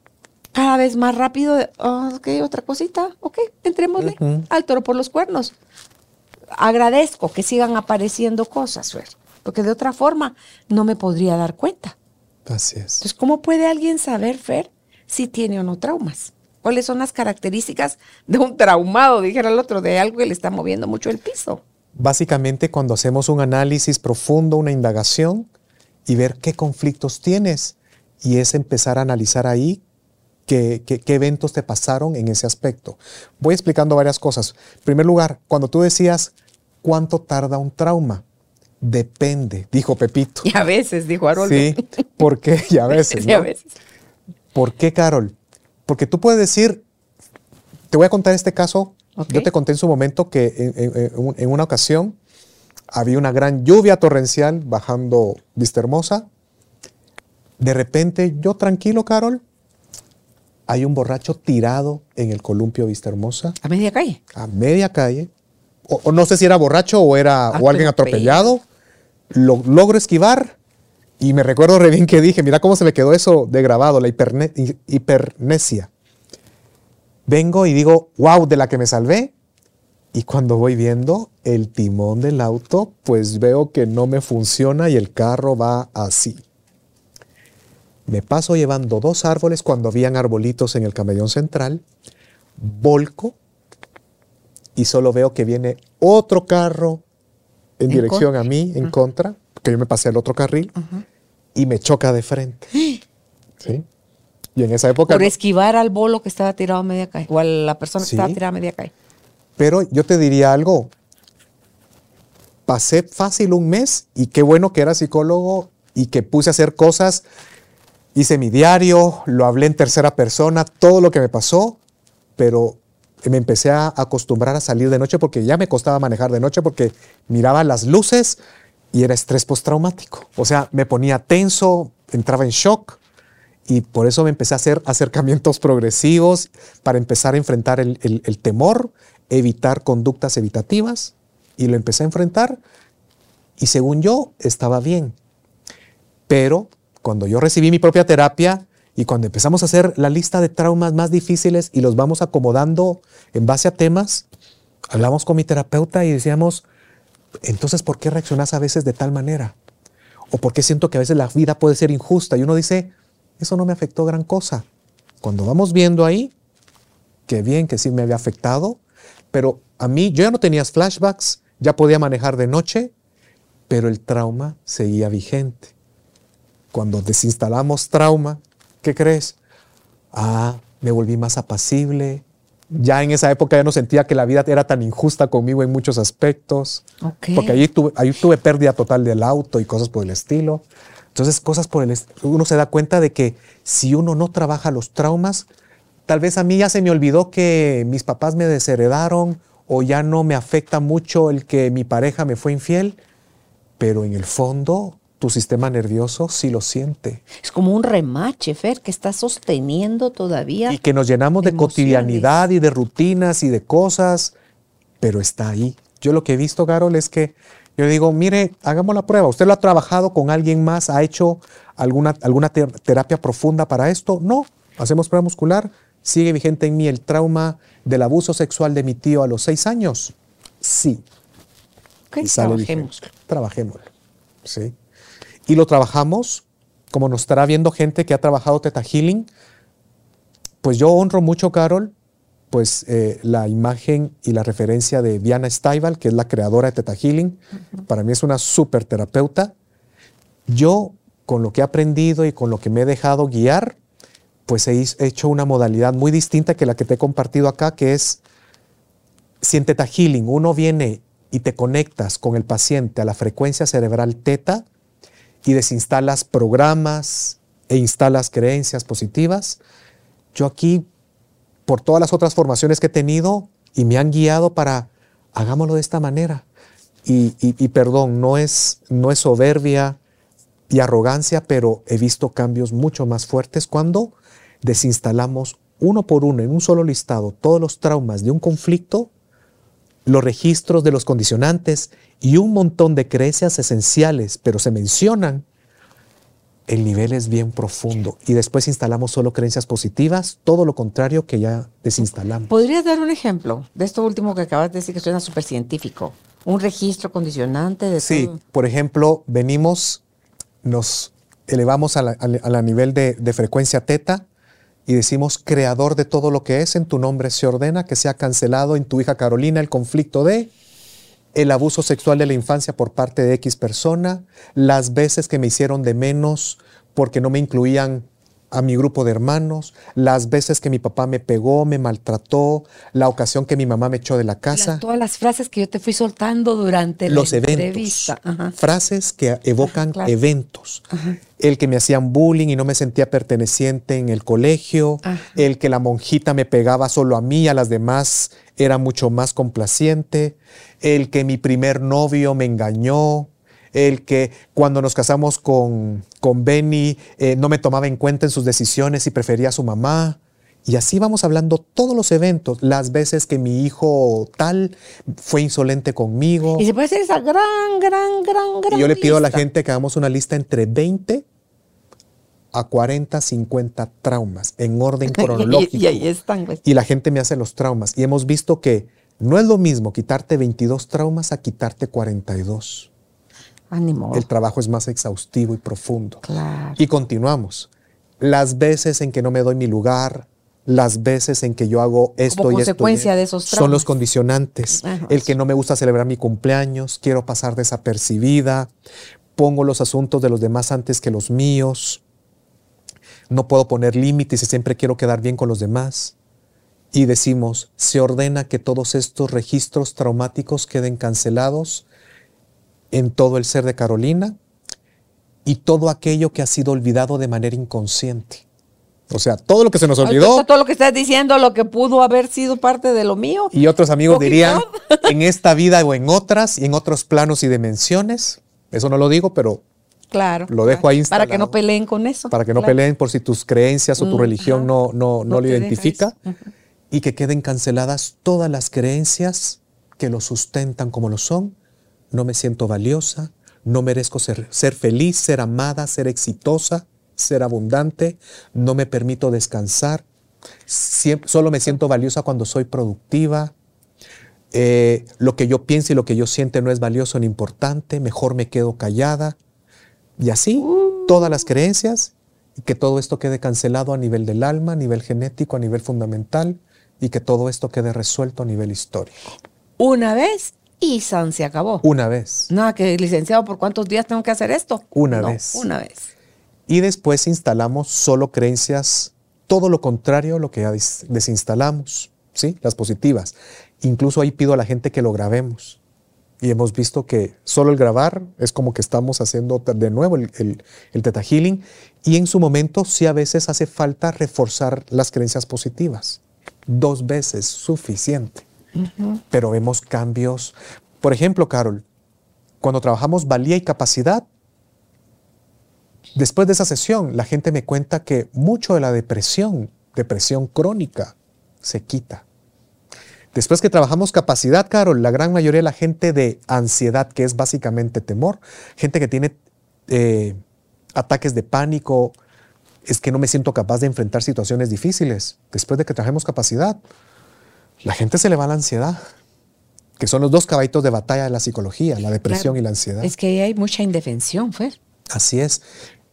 cada vez más rápido de, "Ah, ok, otra cosita, ok, entrémosle al toro por los cuernos agradezco que sigan apareciendo cosas, Fer, porque de otra forma no me podría dar cuenta. Así es. Entonces, ¿cómo puede alguien saber, Fer, si tiene o no traumas? ¿Cuáles son las características de un traumado, dijera el otro, de algo que le está moviendo mucho el piso? Básicamente cuando hacemos un análisis profundo, una indagación y ver qué conflictos tienes y es empezar a analizar ahí qué, qué- qué eventos te pasaron en ese aspecto. Voy explicando varias cosas. En primer lugar, cuando tú decías cuánto tarda un trauma, depende, dijo Pepito. Y a veces, dijo Haroldo. Sí, porque y a veces, Sí, a ¿no? veces. ¿Por qué, Carol? Porque tú puedes decir, te voy a contar este caso. Yo te conté en su momento que en, en- en un- en una ocasión había una gran lluvia torrencial bajando Vista Hermosa. De repente, yo tranquilo, Carol, hay un borracho tirado en el columpio Vista Hermosa, A media calle. a media calle. O, o no sé si era borracho o era o alguien Atropellado. Lo logro esquivar y me recuerdo re bien que dije, mira cómo se me quedó eso de grabado, la hiperne- hi- hipernesia. Vengo y digo, wow, de la que me salvé. Y cuando voy viendo el timón del auto, pues veo que no me funciona y el carro va así. Me paso llevando dos árboles cuando habían arbolitos en el camellón central, volco y solo veo que viene otro carro en, En dirección contra. a mí, en contra, que yo me pasé al otro carril y me choca de frente. ¿Sí? Y en esa época... Por esquivar al bolo que estaba tirado a media calle. O a la persona que Sí. estaba tirada a media calle. Pero yo te diría algo. Pasé fácil un mes y qué bueno que era psicólogo y que puse a hacer cosas. Hice mi diario, lo hablé en tercera persona, todo lo que me pasó, pero me empecé a acostumbrar a salir de noche porque ya me costaba manejar de noche porque miraba las luces y era estrés postraumático. O sea, me ponía tenso, entraba en shock y por eso me empecé a hacer acercamientos progresivos para empezar a enfrentar el, el- el temor, evitar conductas evitativas y lo empecé a enfrentar y según yo estaba bien. Pero cuando yo recibí mi propia terapia y cuando empezamos a hacer la lista de traumas más difíciles y los vamos acomodando en base a temas, hablamos con mi terapeuta y decíamos, entonces, ¿por qué reaccionas a veces de tal manera? ¿O por qué siento que a veces la vida puede ser injusta? Y uno dice, eso no me afectó gran cosa. Cuando vamos viendo ahí, qué bien que sí me había afectado, pero a mí yo ya no tenía flashbacks, ya podía manejar de noche, pero el trauma seguía vigente. Cuando desinstalamos trauma, ¿qué crees? Ah, me volví más apacible. Ya en esa época ya no sentía que la vida era tan injusta conmigo en muchos aspectos. Porque ahí tuve, ahí tuve pérdida total del auto y cosas por el estilo. Entonces, cosas por el estilo. Uno se da cuenta de que si uno no trabaja los traumas, tal vez a mí ya se me olvidó que mis papás me desheredaron o ya no me afecta mucho el que mi pareja me fue infiel, pero en el fondo tu sistema nervioso sí lo siente. Es como un remache, Fer, que está sosteniendo todavía. Y que nos llenamos de, cotidianidad y de rutinas y de cosas, pero está ahí. Yo lo que he visto, Carol, es que yo digo, mire, hagamos la prueba. ¿Usted lo ha trabajado con alguien más? ¿Ha hecho alguna, alguna terapia profunda para esto? No. Hacemos prueba muscular. ¿Sigue vigente en mí el trauma del abuso sexual de mi tío a los seis años? Sí. Okay, trabajemos. Trabajémoslo. Sí y lo trabajamos, como nos estará viendo gente que ha trabajado Teta Healing, pues yo honro mucho, Carol, pues eh, la imagen y la referencia de Diana Stival, que es la creadora de Teta Healing. Para mí es una súper terapeuta. Yo, con lo que he aprendido y con lo que me he dejado guiar, pues he hecho una modalidad muy distinta que la que te he compartido acá, que es, si en Teta Healing uno viene y te conectas con el paciente a la frecuencia cerebral teta, y desinstalas programas e instalas creencias positivas. Yo aquí, por todas las otras formaciones que he tenido y me han guiado para, hagámoslo de esta manera. Y, perdón, no es, no es soberbia y arrogancia, pero he visto cambios mucho más fuertes cuando desinstalamos uno por uno en un solo listado todos los traumas de un conflicto, los registros de los condicionantes y un montón de creencias esenciales, pero se mencionan, el nivel es bien profundo. Y después instalamos solo creencias positivas, todo lo contrario que ya desinstalamos. ¿Podrías dar un ejemplo de esto último que acabas de decir que suena súper científico? ¿Un registro condicionante de Sí, por ejemplo, venimos, nos elevamos a la, nivel de, de frecuencia teta y decimos, creador de todo lo que es, en tu nombre se ordena que sea cancelado en tu hija Carolina el conflicto de el abuso sexual de la infancia por parte de X persona, las veces que me hicieron de menos porque no me incluían a mi grupo de hermanos, las veces que mi papá me pegó, me maltrató, la ocasión que mi mamá me echó de la casa. todas las frases que yo te fui soltando durante los eventos. Frases que evocan eventos. El que me hacían bullying y no me sentía perteneciente en el colegio, el que la monjita me pegaba solo a mí, a las demás era mucho más complaciente, el que mi primer novio me engañó, el que cuando nos casamos con, con Benny eh, no me tomaba en cuenta en sus decisiones y prefería a su mamá. Y así vamos hablando todos los eventos, las veces que mi hijo tal fue insolente conmigo. Y se puede hacer esa gran, gran, gran, gran. Y yo le pido a la gente que hagamos una lista entre 20 a 40, 50 traumas en orden cronológico. y, ahí están. Pues. Y la gente me hace los traumas. Y hemos visto que no es lo mismo quitarte 22 traumas a quitarte 42. Ánimo. El trabajo es más exhaustivo y profundo. Y continuamos. Las veces en que no me doy mi lugar, las veces en que yo hago esto Como y consecuencia de esos son los condicionantes. El que no me gusta celebrar mi cumpleaños, quiero pasar desapercibida, pongo los asuntos de los demás antes que los míos, no puedo poner límites y siempre quiero quedar bien con los demás y decimos, se ordena que todos estos registros traumáticos queden cancelados en todo el ser de Carolina y todo aquello que ha sido olvidado de manera inconsciente. O sea, todo lo que se nos olvidó. Todo lo que estás diciendo, lo que pudo haber sido parte de lo mío. Y otros amigos dirían, en esta vida o en otras, y en otros planos y dimensiones. Eso no lo digo, pero claro, lo dejo ahí Para que no peleen con eso. Para que no peleen por si tus creencias o tu mm, religión no, no, no, lo identifica y que queden canceladas todas las creencias que lo sustentan como lo son. No me siento valiosa, no merezco ser, feliz, ser amada, ser exitosa, ser abundante, no me permito descansar, solo me siento valiosa cuando soy productiva, eh, lo que yo pienso y lo que yo siente no es valioso ni importante, mejor me quedo callada. Y así, todas las creencias, y que todo esto quede cancelado a nivel del alma, a nivel genético, a nivel fundamental, y que todo esto quede resuelto a nivel histórico. Una vez y San se acabó. Una vez. Nada, que licenciado, ¿por cuántos días tengo que hacer esto? Una No, vez. Una vez. Y después instalamos solo creencias, todo lo contrario a lo que ya des- desinstalamos, ¿sí? Las positivas. Incluso ahí pido a la gente que lo grabemos. Y hemos visto que solo el grabar es como que estamos haciendo de nuevo el, el, el Theta Healing. Y en su momento sí a veces hace falta reforzar las creencias positivas. Dos veces suficiente. Pero vemos cambios. Por ejemplo, Carol, cuando trabajamos valía y capacidad, Después de esa sesión, la gente me cuenta que mucho de la depresión, depresión crónica, se quita. Después que trabajamos capacidad, Carol, la gran mayoría de la gente de ansiedad, que es básicamente temor, gente que tiene eh, ataques de pánico, es que no me siento capaz de enfrentar situaciones difíciles. Después de que trabajemos capacidad, la gente se le va la ansiedad, que son los dos caballitos de batalla de la psicología, la depresión Claro. y la ansiedad. Es que hay mucha indefensión, Fer. Así es.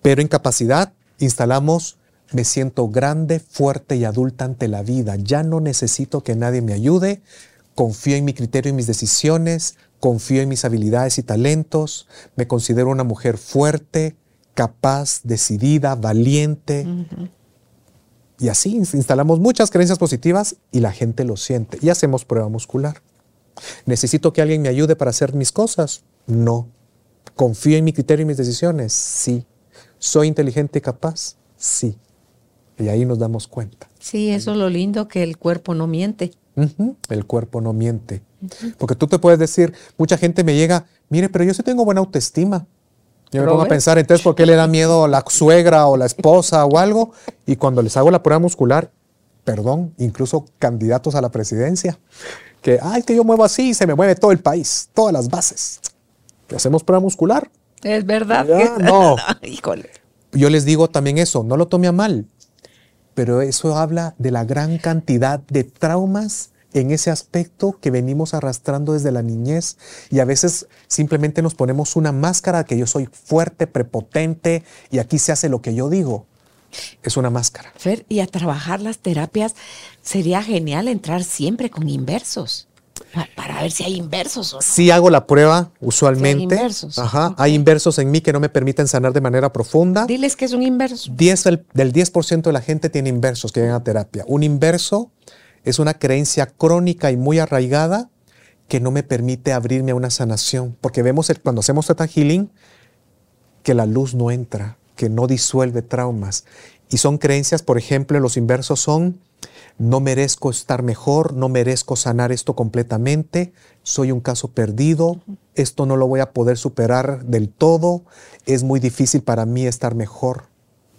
Pero en capacidad instalamos, me siento grande, fuerte y adulta ante la vida. Ya no necesito que nadie me ayude. Confío en mi criterio y mis decisiones. Confío en mis habilidades y talentos. Me considero una mujer fuerte, capaz, decidida, valiente. Y así ins- instalamos muchas creencias positivas y la gente lo siente. Y hacemos prueba muscular. ¿Necesito que alguien me ayude para hacer mis cosas? No. ¿Confío en mi criterio y mis decisiones? Sí. ¿Soy inteligente y capaz? Sí. Y ahí nos damos cuenta. Sí, eso es lo lindo, que el cuerpo no miente. El cuerpo no miente. Porque tú te puedes decir, mucha gente me llega, mire, pero yo sí tengo buena autoestima. Yo me pongo a pensar, entonces, ¿por qué le da miedo la suegra o la esposa o algo? Y cuando les hago la prueba muscular, perdón, incluso candidatos a la presidencia, que, ay, que yo muevo así y se me mueve todo el país, todas las bases. ¿Hacemos prueba muscular? Es verdad. Que- no. Híjole. Yo les digo también eso, no lo tome a mal, pero eso habla de la gran cantidad de traumas en ese aspecto que venimos arrastrando desde la niñez y a veces simplemente nos ponemos una máscara que yo soy fuerte, prepotente y aquí se hace lo que yo digo. Es una máscara. Fer, y a trabajar las terapias sería genial entrar siempre con inversos. pa- Para ver si hay inversos o no. Sí hago la prueba usualmente. inversos. Ajá, Ok. Hay inversos en mí que no me permiten sanar de manera profunda. Diles que es un inverso. 10 del, del 10% de la gente tiene inversos que llegan a terapia. Un inverso es una creencia crónica y muy arraigada que no me permite abrirme a una sanación. Porque vemos el- cuando hacemos Theta Healing que la luz no entra, que no disuelve traumas. Y son creencias, por ejemplo, los inversos son, no merezco estar mejor, no merezco sanar esto completamente, soy un caso perdido, esto no lo voy a poder superar del todo, es muy difícil para mí estar mejor.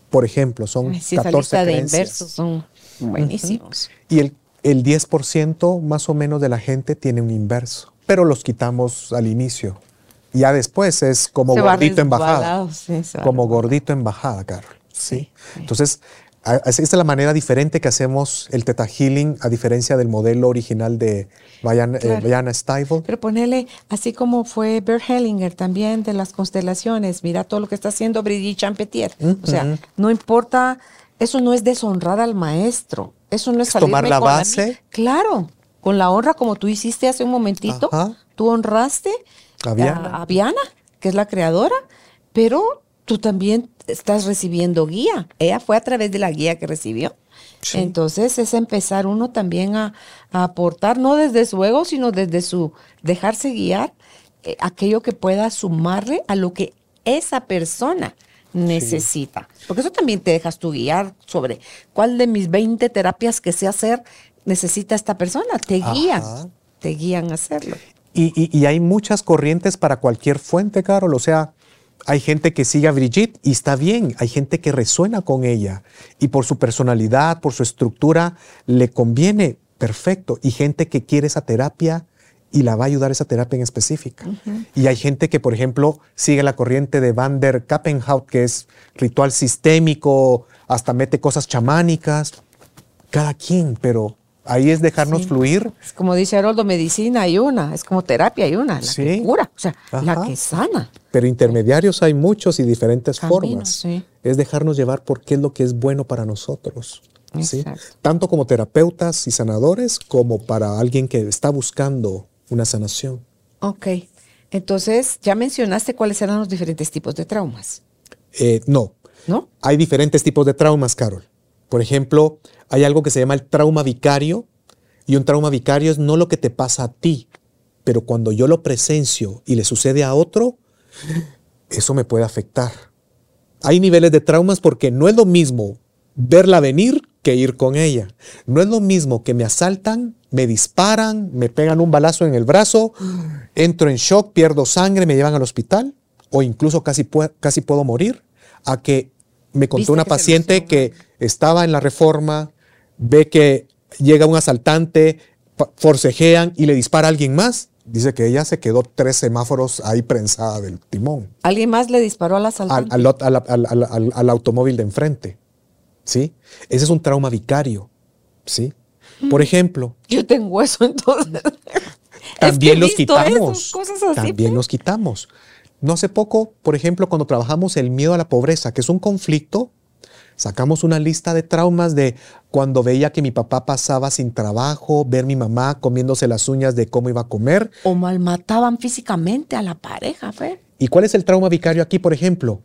Por ejemplo, son Ay, sí, esa 14 lista de inversos son buenísimos. Y el, el 10% más o menos de la gente tiene un inverso, pero los quitamos al inicio. Ya después es como Se gordito en bajada. sí, como gordito en bajada, Carol. ¿sí? Entonces, esta es la manera diferente que hacemos el Theta Healing, a diferencia del modelo original de Diana, eh, Claro. Stivel. Pero ponele, así como fue Bert Hellinger también de las constelaciones, mira todo lo que está haciendo Brigitte Champetier. O sea, no importa, eso no es deshonrar al maestro, eso no es, Es salirme tomar la con base. claro, con la honra como tú hiciste hace un momentito, Ajá. tú honraste A Viana. a Viana, que es la creadora, pero tú también estás recibiendo guía. Ella fue a través de la guía que recibió. Sí. Entonces es empezar uno también a, a aportar, no desde su ego, sino desde su dejarse guiar eh, aquello que pueda sumarle a lo que esa persona necesita. Porque eso también te dejas tú guiar sobre cuál de mis 20 terapias que sé hacer necesita esta persona. Te guían, Ajá. te guían a hacerlo. Y, y- y hay muchas corrientes para cualquier fuente, Carol. O sea, hay gente que sigue a Brigitte y está bien. Hay gente que resuena con ella y por su personalidad, por su estructura, le conviene perfecto. Y gente que quiere esa terapia y la va a ayudar esa terapia en específica. Y hay gente que, por ejemplo, sigue la corriente de Van der Kappenhout, que es ritual sistémico, hasta mete cosas chamánicas. Cada quien, pero Ahí es dejarnos Sí. fluir. Es como dice Haroldo, medicina hay una, es como terapia hay una, la Sí. que cura, o sea, la Ajá. que sana. Pero intermediarios hay muchos y diferentes Caminos, formas. sí. Es dejarnos llevar por qué es lo que es bueno para nosotros. Tanto como terapeutas y sanadores, como para alguien que está buscando una sanación. Ok, entonces ya mencionaste cuáles eran los diferentes tipos de traumas, Eh, no, ¿no? hay diferentes tipos de traumas, Carol. Por ejemplo, hay algo que se llama el trauma vicario y un trauma vicario es no lo que te pasa a ti, pero cuando yo lo presencio y le sucede a otro, eso me puede afectar. Hay niveles de traumas porque no es lo mismo verla venir que ir con ella. No es lo mismo que me asaltan, me disparan, me pegan un balazo en el brazo, entro en shock, pierdo sangre, me llevan al hospital o incluso casi, pue- casi puedo morir, a que me contó ¿Viste una que paciente que estaba en la reforma, ve que llega un asaltante, forcejean y le dispara a alguien más. Dice que ella se quedó tres semáforos ahí prensada del timón ¿Alguien más le disparó al al, asaltante? al- al automóvil de enfrente. ¿Sí? Ese es un trauma vicario. ¿Sí? Por ejemplo, Yo tengo eso entonces. Es también que los eso, quitamos. cosas así, también pues. los quitamos. No hace poco, por ejemplo, cuando trabajamos el miedo a la pobreza, que es un conflicto, sacamos una lista de traumas de cuando veía que mi papá pasaba sin trabajo, ver mi mamá comiéndose las uñas de cómo iba a comer. O malmataban físicamente a la pareja, Fer. ¿Y cuál es el trauma vicario aquí, por ejemplo?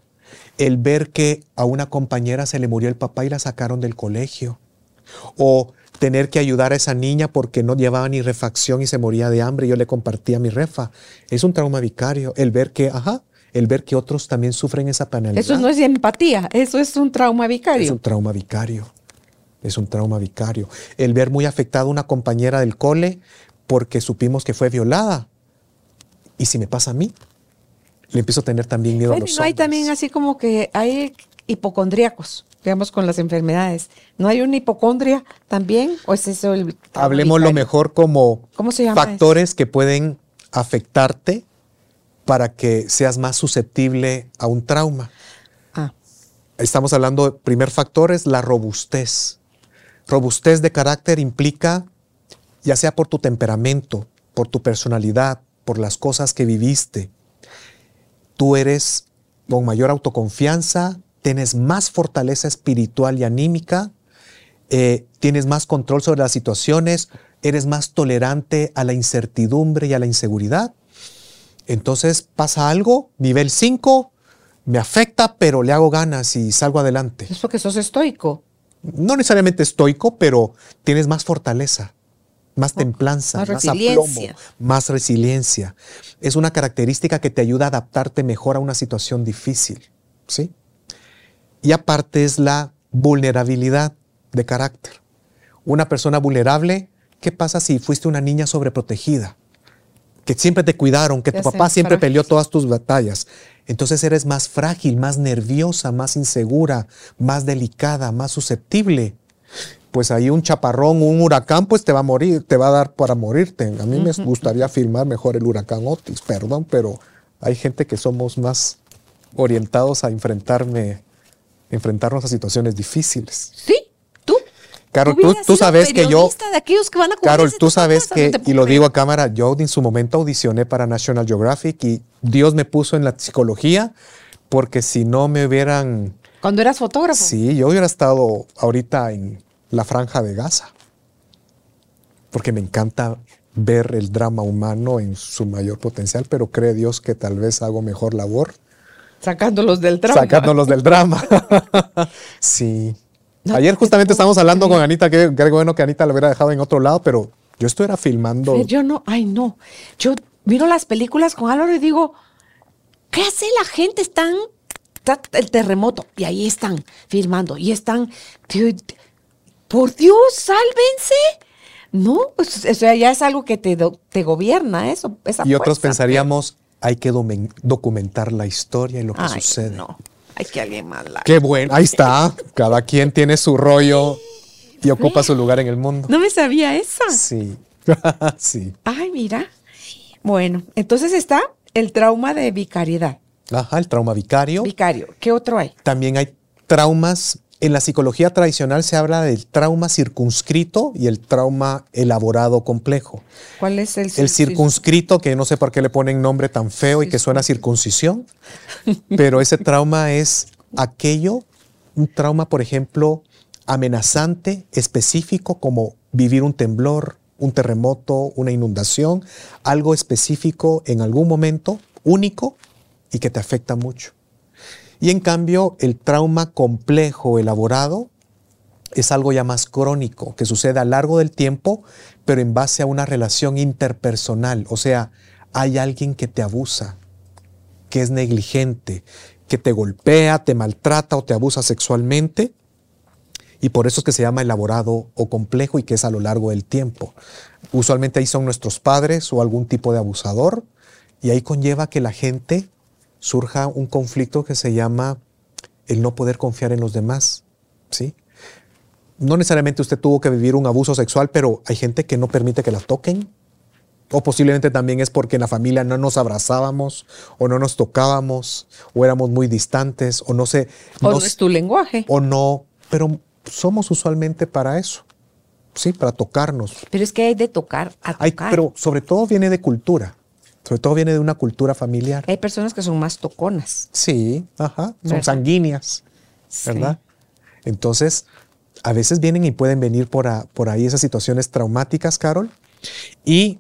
El ver que a una compañera se le murió el papá y la sacaron del colegio. O tener que ayudar a esa niña porque no llevaba ni refacción y se moría de hambre y yo le compartía mi refa. Es un trauma vicario. El ver que, ajá, el ver que otros también sufren esa penalidad. Eso no es empatía, eso es un trauma Es vicario. un trauma vicario. Es un trauma vicario. El ver muy afectada a una compañera del cole porque supimos que fue violada. ¿Y si me pasa a mí? Le empiezo a tener también miedo a los no hay también así como que hay hipocondríacos, digamos, con las enfermedades. ¿No hay una hipocondria también? ¿O es eso el Hablemos lo mejor como ¿Cómo se llama factores que pueden afectarte para que seas más susceptible a un trauma. Ah, Estamos hablando, de primer factor es la robustez. Robustez de carácter implica, ya sea por tu temperamento, por tu personalidad, por las cosas que viviste, tú eres con mayor autoconfianza, tienes más fortaleza espiritual y anímica, eh, tienes más control sobre las situaciones, eres más tolerante a la incertidumbre y a la inseguridad. Entonces pasa algo, nivel 5, me afecta, pero le hago ganas y salgo adelante. es porque sos estoico. No necesariamente estoico, pero tienes más fortaleza, más templanza, más aplomo, más resiliencia. Es una característica que te ayuda a adaptarte mejor a una situación difícil, ¿sí? Y aparte es la vulnerabilidad de carácter. Una persona vulnerable, ¿qué pasa si fuiste una niña sobreprotegida? Que siempre te cuidaron, que tu papá siempre frágil. peleó todas tus batallas. Entonces eres más frágil, más nerviosa, más insegura, más delicada, más susceptible. Pues ahí un chaparrón, un huracán, pues te va a morir, te va a dar para morirte. A mí me gustaría filmar mejor el huracán Otis, perdón, pero hay gente que somos más orientados a enfrentarme, enfrentarnos a situaciones difíciles. Sí, tú. Carol, Tú sabes que yo, de aquellos que van a Carol, tú sabes que, no y lo digo a cámara, yo en su momento audicioné para National Geographic y Dios me puso en la psicología porque si no me hubieran, Cuando eras fotógrafo. sí, yo hubiera estado ahorita en la franja de Gaza. Porque me encanta ver el drama humano en su mayor potencial, pero cree Dios que tal vez hago mejor labor Sacándolos del trauma. sacándolos del drama. sí. No, Ayer te justamente estábamos hablando con Anita, que, que bueno que Anita lo hubiera dejado en otro lado, pero yo estuviera filmando. Fer, Yo no, ay no. Yo miro las películas con Álvaro y digo, ¿qué hace la gente? Están, está el terremoto y ahí están filmando y están, tío, por Dios, sálvense. No, pues, o sea, ya es algo que te, te gobierna eso. esa y otros fuerza, pensaríamos, hay que documentar la historia y lo que Ay, sucede. no. Hay que alguien más la. Qué bueno, ahí está. Cada quien tiene su rollo y ocupa su lugar en el mundo. No me sabía esa. Sí. sí. Ay, mira. Bueno, entonces está el trauma de vicariedad. Ajá, el trauma vicario. Vicario. ¿Qué otro hay? También hay traumas En la psicología tradicional se habla del trauma circunscrito y el trauma elaborado complejo. ¿Cuál es el, el circunscrito? Que no sé por qué le ponen nombre tan feo y que suena circuncisión, pero ese trauma es aquello, un trauma, por ejemplo, amenazante, específico, como vivir un temblor, un terremoto, una inundación, algo específico en algún momento, único y que te afecta mucho. Y en cambio, el trauma complejo, elaborado, es algo ya más crónico, que sucede a lo largo del tiempo, pero en base a una relación interpersonal. O sea, hay alguien que te abusa, que es negligente, que te golpea, te maltrata o te abusa sexualmente. Y por eso es que se llama elaborado o complejo y que es a lo largo del tiempo. Usualmente ahí son nuestros padres o algún tipo de abusador. Y ahí conlleva que la gente surja un conflicto que se llama el no poder confiar en los demás, ¿sí? No necesariamente usted tuvo que vivir un abuso sexual, pero hay gente que no permite que la toquen. O posiblemente también es porque en la familia no nos abrazábamos, o no nos tocábamos, o éramos muy distantes, o no sé. O no, es tu lenguaje. O no, pero somos usualmente para eso, ¿sí? Para tocarnos. Pero es que hay de tocar a tocar. pero sobre todo viene de cultura. Sobre todo viene de una cultura familiar. Hay personas que son más toconas. Sí, ajá, son sanguíneas, ¿verdad? Entonces, a veces vienen y pueden venir por, por ahí esas situaciones traumáticas, Carol. Y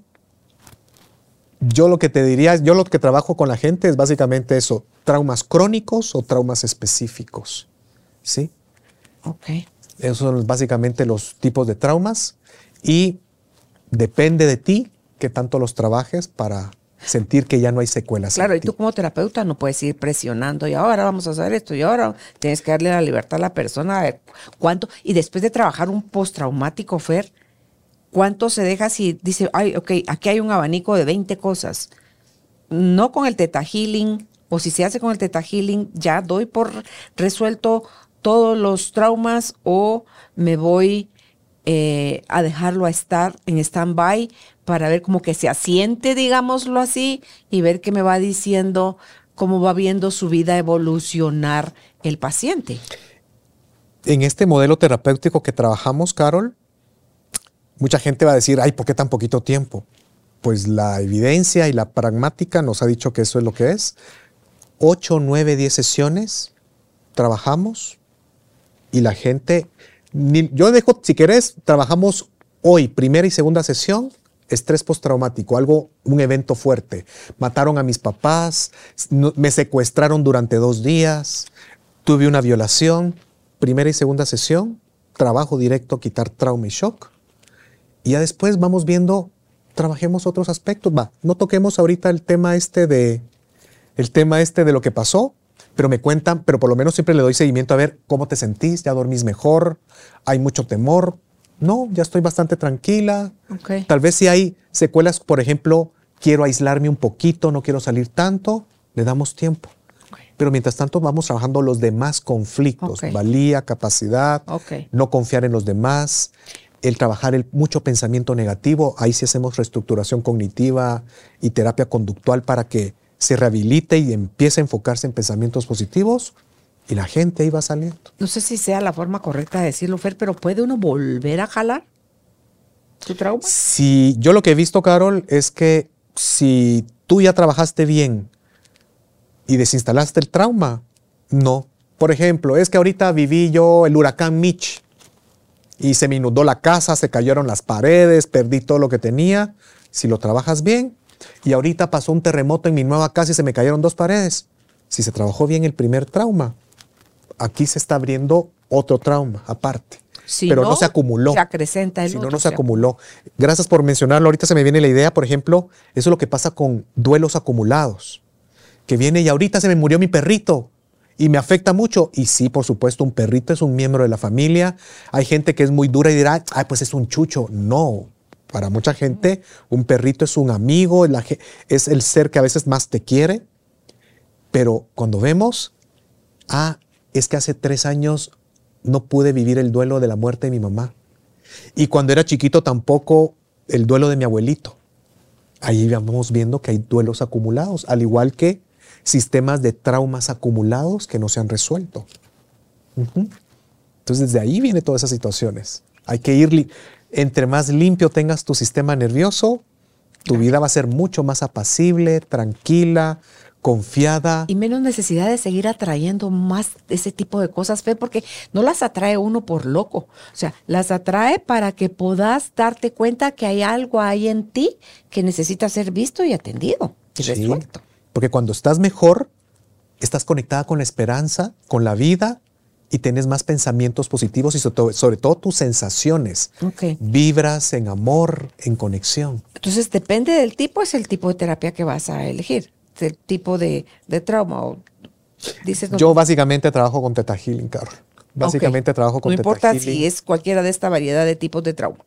yo lo que te diría, yo lo que trabajo con la gente es básicamente eso, traumas crónicos o traumas específicos. ¿Sí? Ok. Esos son básicamente los tipos de traumas y depende de ti que tanto los trabajes para sentir que ya no hay secuelas. Claro, y tú como terapeuta no puedes ir presionando y ahora vamos a hacer esto y ahora tienes que darle la libertad a la persona a ver cuánto. Y después de trabajar un postraumático, Fer, ¿cuánto se deja si dice, ay, ok, aquí hay un abanico de 20 cosas? No con el teta healing, o si se hace con el teta healing, ya doy por resuelto todos los traumas o me voy eh, a dejarlo a estar en stand-by para ver como que se asiente, digámoslo así, y ver qué me va diciendo, cómo va viendo su vida evolucionar el paciente. En este modelo terapéutico que trabajamos, Carol, mucha gente va a decir, ay, ¿por qué tan poquito tiempo? Pues la evidencia y la pragmática nos ha dicho que eso es lo que es. 8, 9, 10 sesiones trabajamos y la gente, yo dejo, si querés, trabajamos hoy, primera y segunda sesión, estrés postraumático, algo, un evento fuerte. Mataron a mis papás, me secuestraron durante dos días, tuve una violación, primera y segunda sesión, trabajo directo, quitar trauma y shock. Y ya después vamos viendo, trabajemos otros aspectos. Va, no toquemos ahorita el tema este de, el tema este de lo que pasó, pero me cuentan, pero por lo menos siempre le doy seguimiento a ver cómo te sentís, ya dormís mejor, hay mucho temor, no, ya estoy bastante tranquila. Tal vez si hay secuelas, por ejemplo, quiero aislarme un poquito, no quiero salir tanto, le damos tiempo. Pero mientras tanto vamos trabajando los demás conflictos, valía, capacidad, no confiar en los demás, el trabajar el mucho pensamiento negativo, ahí sí hacemos reestructuración cognitiva y terapia conductual para que se rehabilite y empiece a enfocarse en pensamientos positivos y la gente iba saliendo. No sé si sea la forma correcta de decirlo, Fer, pero ¿puede uno volver a jalar su trauma? Sí, yo lo que he visto, Carol, es que si tú ya trabajaste bien y desinstalaste el trauma, no. Por ejemplo, es que ahorita viví yo el huracán Mitch y se me inundó la casa, se cayeron las paredes, perdí todo lo que tenía. Si lo trabajas bien, y ahorita pasó un terremoto en mi nueva casa y se me cayeron dos paredes. Si se trabajó bien el primer trauma, aquí se está abriendo otro trauma aparte. pero no, se acumuló. Se acrecenta el si no, no se acumuló. Gracias por mencionarlo. Ahorita se me viene la idea, por ejemplo, eso es lo que pasa con duelos acumulados. Que viene y ahorita se me murió mi perrito y me afecta mucho. Y sí, por supuesto, un perrito es un miembro de la familia. Hay gente que es muy dura y dirá, ay, pues es un chucho. No. Para mucha gente, un perrito es un amigo, es el ser que a veces más te quiere. Pero cuando vemos, ah, es que hace tres años no pude vivir el duelo de la muerte de mi mamá. Y cuando era chiquito tampoco el duelo de mi abuelito. Ahí vamos viendo que hay duelos acumulados, al igual que sistemas de traumas acumulados que no se han resuelto. Entonces, desde ahí viene todas esas situaciones. Hay que ir, entre más limpio tengas tu sistema nervioso, tu vida va a ser mucho más apacible, tranquila, confiada. Y menos necesidad de seguir atrayendo más ese tipo de cosas, Fe, porque no las atrae uno por loco. O sea, las atrae para que puedas darte cuenta que hay algo ahí en ti que necesita ser visto y atendido y resuelto. Porque cuando estás mejor, estás conectada con la esperanza, con la vida y tienes más pensamientos positivos y sobre todo, tus sensaciones. Vibras en amor, en conexión. Entonces, depende del tipo, es el tipo de terapia que vas a elegir, del tipo de, trauma. O, dices, Yo básicamente trabajo con Teta Healing, Carol. Básicamente trabajo con No importa si es cualquiera de esta variedad de tipos de trauma.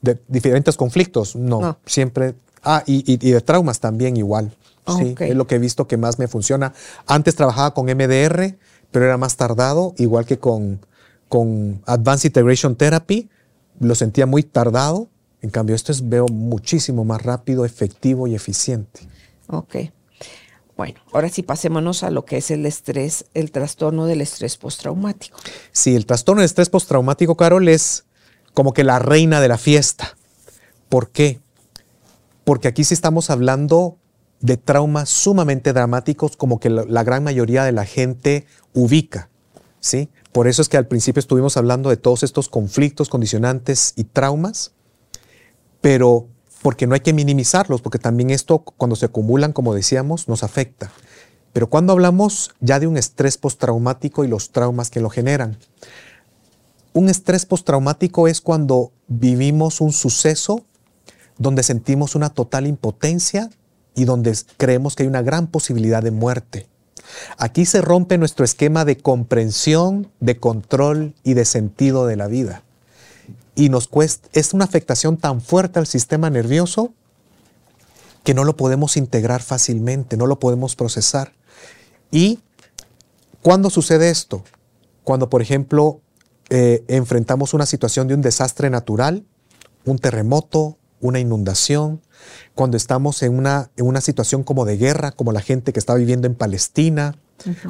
De diferentes conflictos, no. Siempre. Ah, y, de traumas también igual. Sí, es lo que he visto que más me funciona. Antes trabajaba con MDR, pero era más tardado, igual que con, con Advanced Integration Therapy, lo sentía muy tardado. En cambio, esto es, veo muchísimo más rápido, efectivo y eficiente. Ok. Bueno, ahora sí pasémonos a lo que es el estrés, el trastorno del estrés postraumático. Sí, el trastorno del estrés postraumático, Carol, es como que la reina de la fiesta. ¿Por qué? Porque aquí sí estamos hablando de traumas sumamente dramáticos como que la, gran mayoría de la gente ubica, ¿sí? Por eso es que al principio estuvimos hablando de todos estos conflictos, condicionantes y traumas, pero porque no hay que minimizarlos, porque también esto cuando se acumulan, como decíamos, nos afecta. Pero cuando hablamos ya de un estrés postraumático y los traumas que lo generan, un estrés postraumático es cuando vivimos un suceso donde sentimos una total impotencia y donde creemos que hay una gran posibilidad de muerte. Aquí se rompe nuestro esquema de comprensión, de control y de sentido de la vida. Y nos cuesta, es una afectación tan fuerte al sistema nervioso que no lo podemos integrar fácilmente, no lo podemos procesar. ¿Y cuándo sucede esto? Cuando, por ejemplo, eh, enfrentamos una situación de un desastre natural, un terremoto, una inundación, cuando estamos en una, en una situación como de guerra, como la gente que está viviendo en Palestina,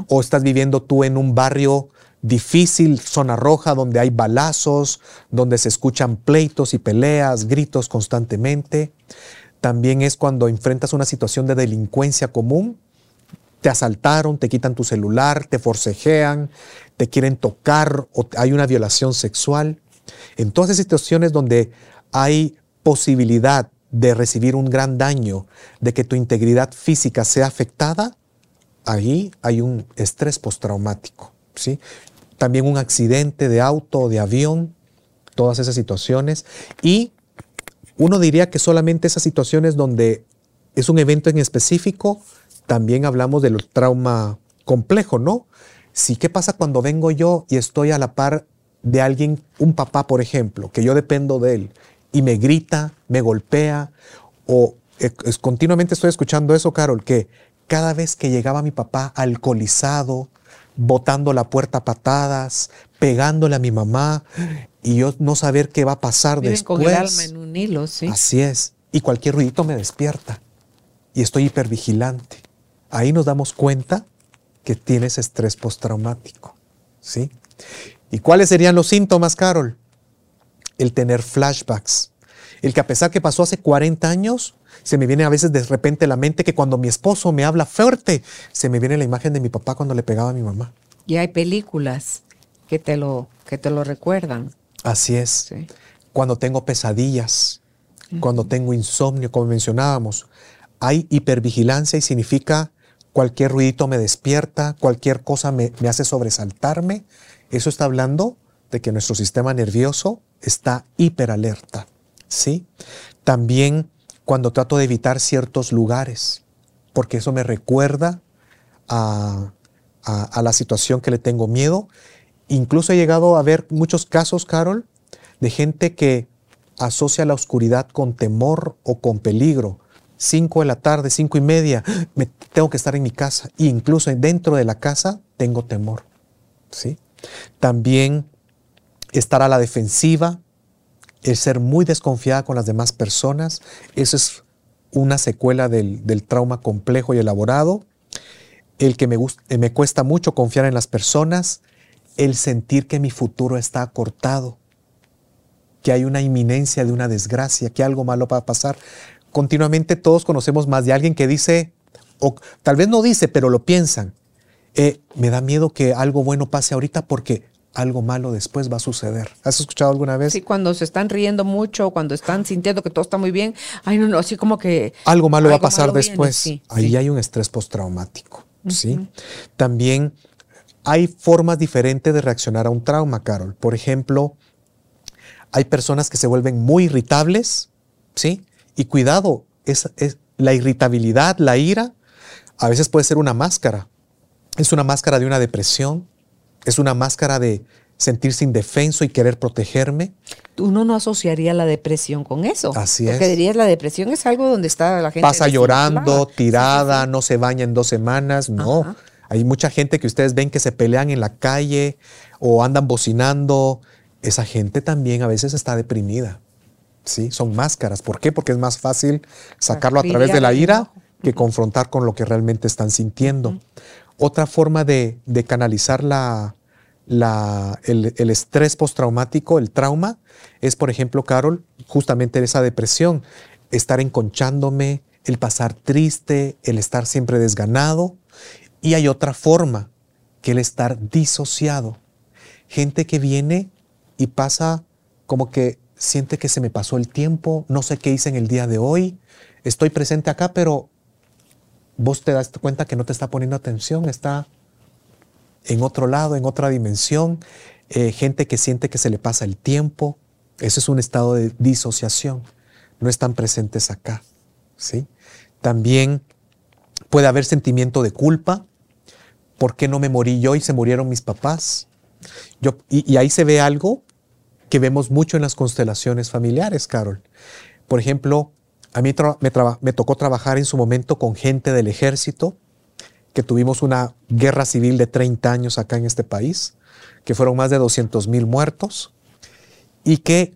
o estás viviendo tú en un barrio difícil, zona roja, donde hay balazos, donde se escuchan pleitos y peleas, gritos constantemente. También es cuando enfrentas una situación de delincuencia común. Te asaltaron, te quitan tu celular, te forcejean, te quieren tocar o hay una violación sexual. En todas esas situaciones donde hay posibilidad de recibir un gran daño, de que tu integridad física sea afectada, ahí hay un estrés postraumático. ¿sí? También un accidente de auto o de avión, todas esas situaciones. Y uno diría que solamente esas situaciones donde es un evento en específico, también hablamos del trauma complejo, ¿no? Sí, ¿qué pasa cuando vengo yo y estoy a la par de alguien, un papá, por ejemplo, que yo dependo de él y me grita, me golpea, o eh, continuamente estoy escuchando eso, Carol, que cada vez que llegaba mi papá alcoholizado, botando la puerta a patadas, pegándole a mi mamá, y yo no saber qué va a pasar después. Con el alma en un hilo, sí. Así es. Y cualquier ruidito me despierta. Y estoy hipervigilante. Ahí nos damos cuenta que tienes estrés postraumático. ¿Sí? ¿Y cuáles serían los síntomas, Carol? el tener flashbacks. El que a pesar que pasó hace 40 años, se me viene a veces de repente la mente que cuando mi esposo me habla fuerte, se me viene la imagen de mi papá cuando le pegaba a mi mamá. Y hay películas que te lo, que te lo recuerdan. Así es. Cuando tengo pesadillas, cuando tengo insomnio, como mencionábamos, hay hipervigilancia y significa cualquier ruidito me despierta, cualquier cosa me, me hace sobresaltarme. Eso está hablando de que nuestro sistema nervioso está hiperalerta. ¿sí? También cuando trato de evitar ciertos lugares, porque eso me recuerda a, la situación que le tengo miedo. Incluso he llegado a ver muchos casos, Carol, de gente que asocia la oscuridad con temor o con peligro. Cinco de la tarde, cinco y media, me tengo que estar en mi casa. E incluso dentro de la casa tengo temor. ¿sí? También estar a la defensiva, el ser muy desconfiada con las demás personas, eso es una secuela del, trauma complejo y elaborado, el que me, me cuesta mucho confiar en las personas el sentir que mi futuro está cortado, que hay una inminencia de una desgracia, que algo malo va a pasar. Continuamente todos conocemos más de alguien que dice, o tal vez no dice, pero lo piensan. Eh, me da miedo que algo bueno pase ahorita porque algo malo después va a suceder. ¿Has escuchado alguna vez? Sí, cuando se están riendo mucho, cuando están sintiendo que todo está muy bien, ay, no, no, así como que... Algo malo va a pasar después. Ahí hay un estrés postraumático, ¿sí? También hay formas diferentes de reaccionar a un trauma, Carol. Por ejemplo, hay personas que se vuelven muy irritables, ¿sí? Y cuidado, es, es la irritabilidad, la ira, a veces puede ser una máscara. Es una máscara de una depresión, es una máscara de sentirse indefenso y querer protegerme. Uno no asociaría la depresión con eso. Así porque es. dirías, la depresión es algo donde está la gente. Pasa llorando, tirada, no se baña en dos semanas. No. Hay mucha gente que ustedes ven que se pelean en la calle o andan bocinando. Esa gente también a veces está deprimida. ¿sí? Son máscaras. ¿Por qué? Porque es más fácil sacarlo a través de la ira que confrontar con lo que realmente están sintiendo. Otra forma de, canalizar la, el, el, estrés postraumático, el trauma, es, por ejemplo, Carol, justamente esa depresión, estar enconchándome, el pasar triste, el estar siempre desganado. Y hay otra forma, que el estar disociado. Gente que viene y pasa como que siente que se me pasó el tiempo, no sé qué hice en el día de hoy, estoy presente acá, pero vos te das cuenta que no te está poniendo atención, está en otro lado, en otra dimensión, eh, gente que siente que se le pasa el tiempo, eso es un estado de disociación, no están presentes acá, ¿sí? También puede haber sentimiento de culpa, ¿por qué no me morí yo y se murieron mis papás? Yo, y ahí se ve algo que vemos mucho en las constelaciones familiares, Carol. Por ejemplo, a mí me, tocó trabajar en su momento con gente del ejército, que tuvimos una guerra civil de 30 años acá en este país, que fueron más de 200 mil muertos, y que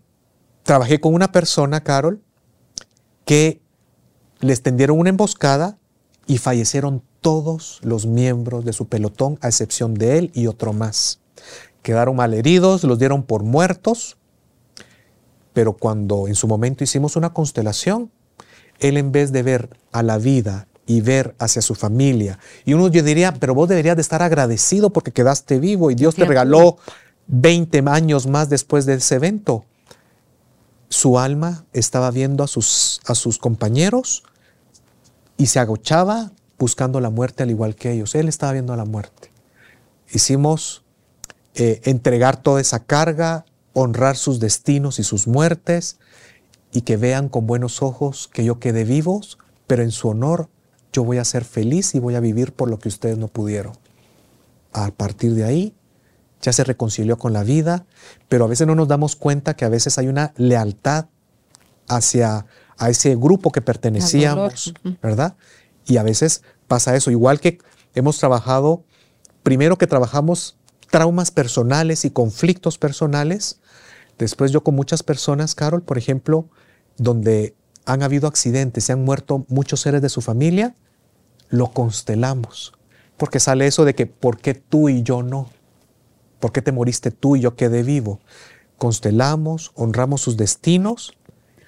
trabajé con una persona, Carol, que les tendieron una emboscada y fallecieron todos los miembros de su pelotón, a excepción de él y otro más. Quedaron malheridos, los dieron por muertos, pero cuando en su momento hicimos una constelación, él en vez de ver a la vida y ver hacia su familia, y uno yo diría, pero vos deberías de estar agradecido porque quedaste vivo y Dios te regaló 20 años más después de ese evento. Su alma estaba viendo a sus, a sus compañeros y se agochaba buscando la muerte al igual que ellos. Él estaba viendo la muerte. Hicimos eh, entregar toda esa carga, honrar sus destinos y sus muertes, y que vean con buenos ojos que yo quedé vivos, pero en su honor yo voy a ser feliz y voy a vivir por lo que ustedes no pudieron. A partir de ahí, ya se reconcilió con la vida, pero a veces no nos damos cuenta que a veces hay una lealtad hacia a ese grupo que pertenecíamos, ¿verdad? Y a veces pasa eso, igual que hemos trabajado, primero que trabajamos traumas personales y conflictos personales. Después yo con muchas personas, Carol, por ejemplo, donde han habido accidentes, se han muerto muchos seres de su familia, lo constelamos. Porque sale eso de que, ¿por qué tú y yo no? ¿Por qué te moriste tú y yo quedé vivo? Constelamos, honramos sus destinos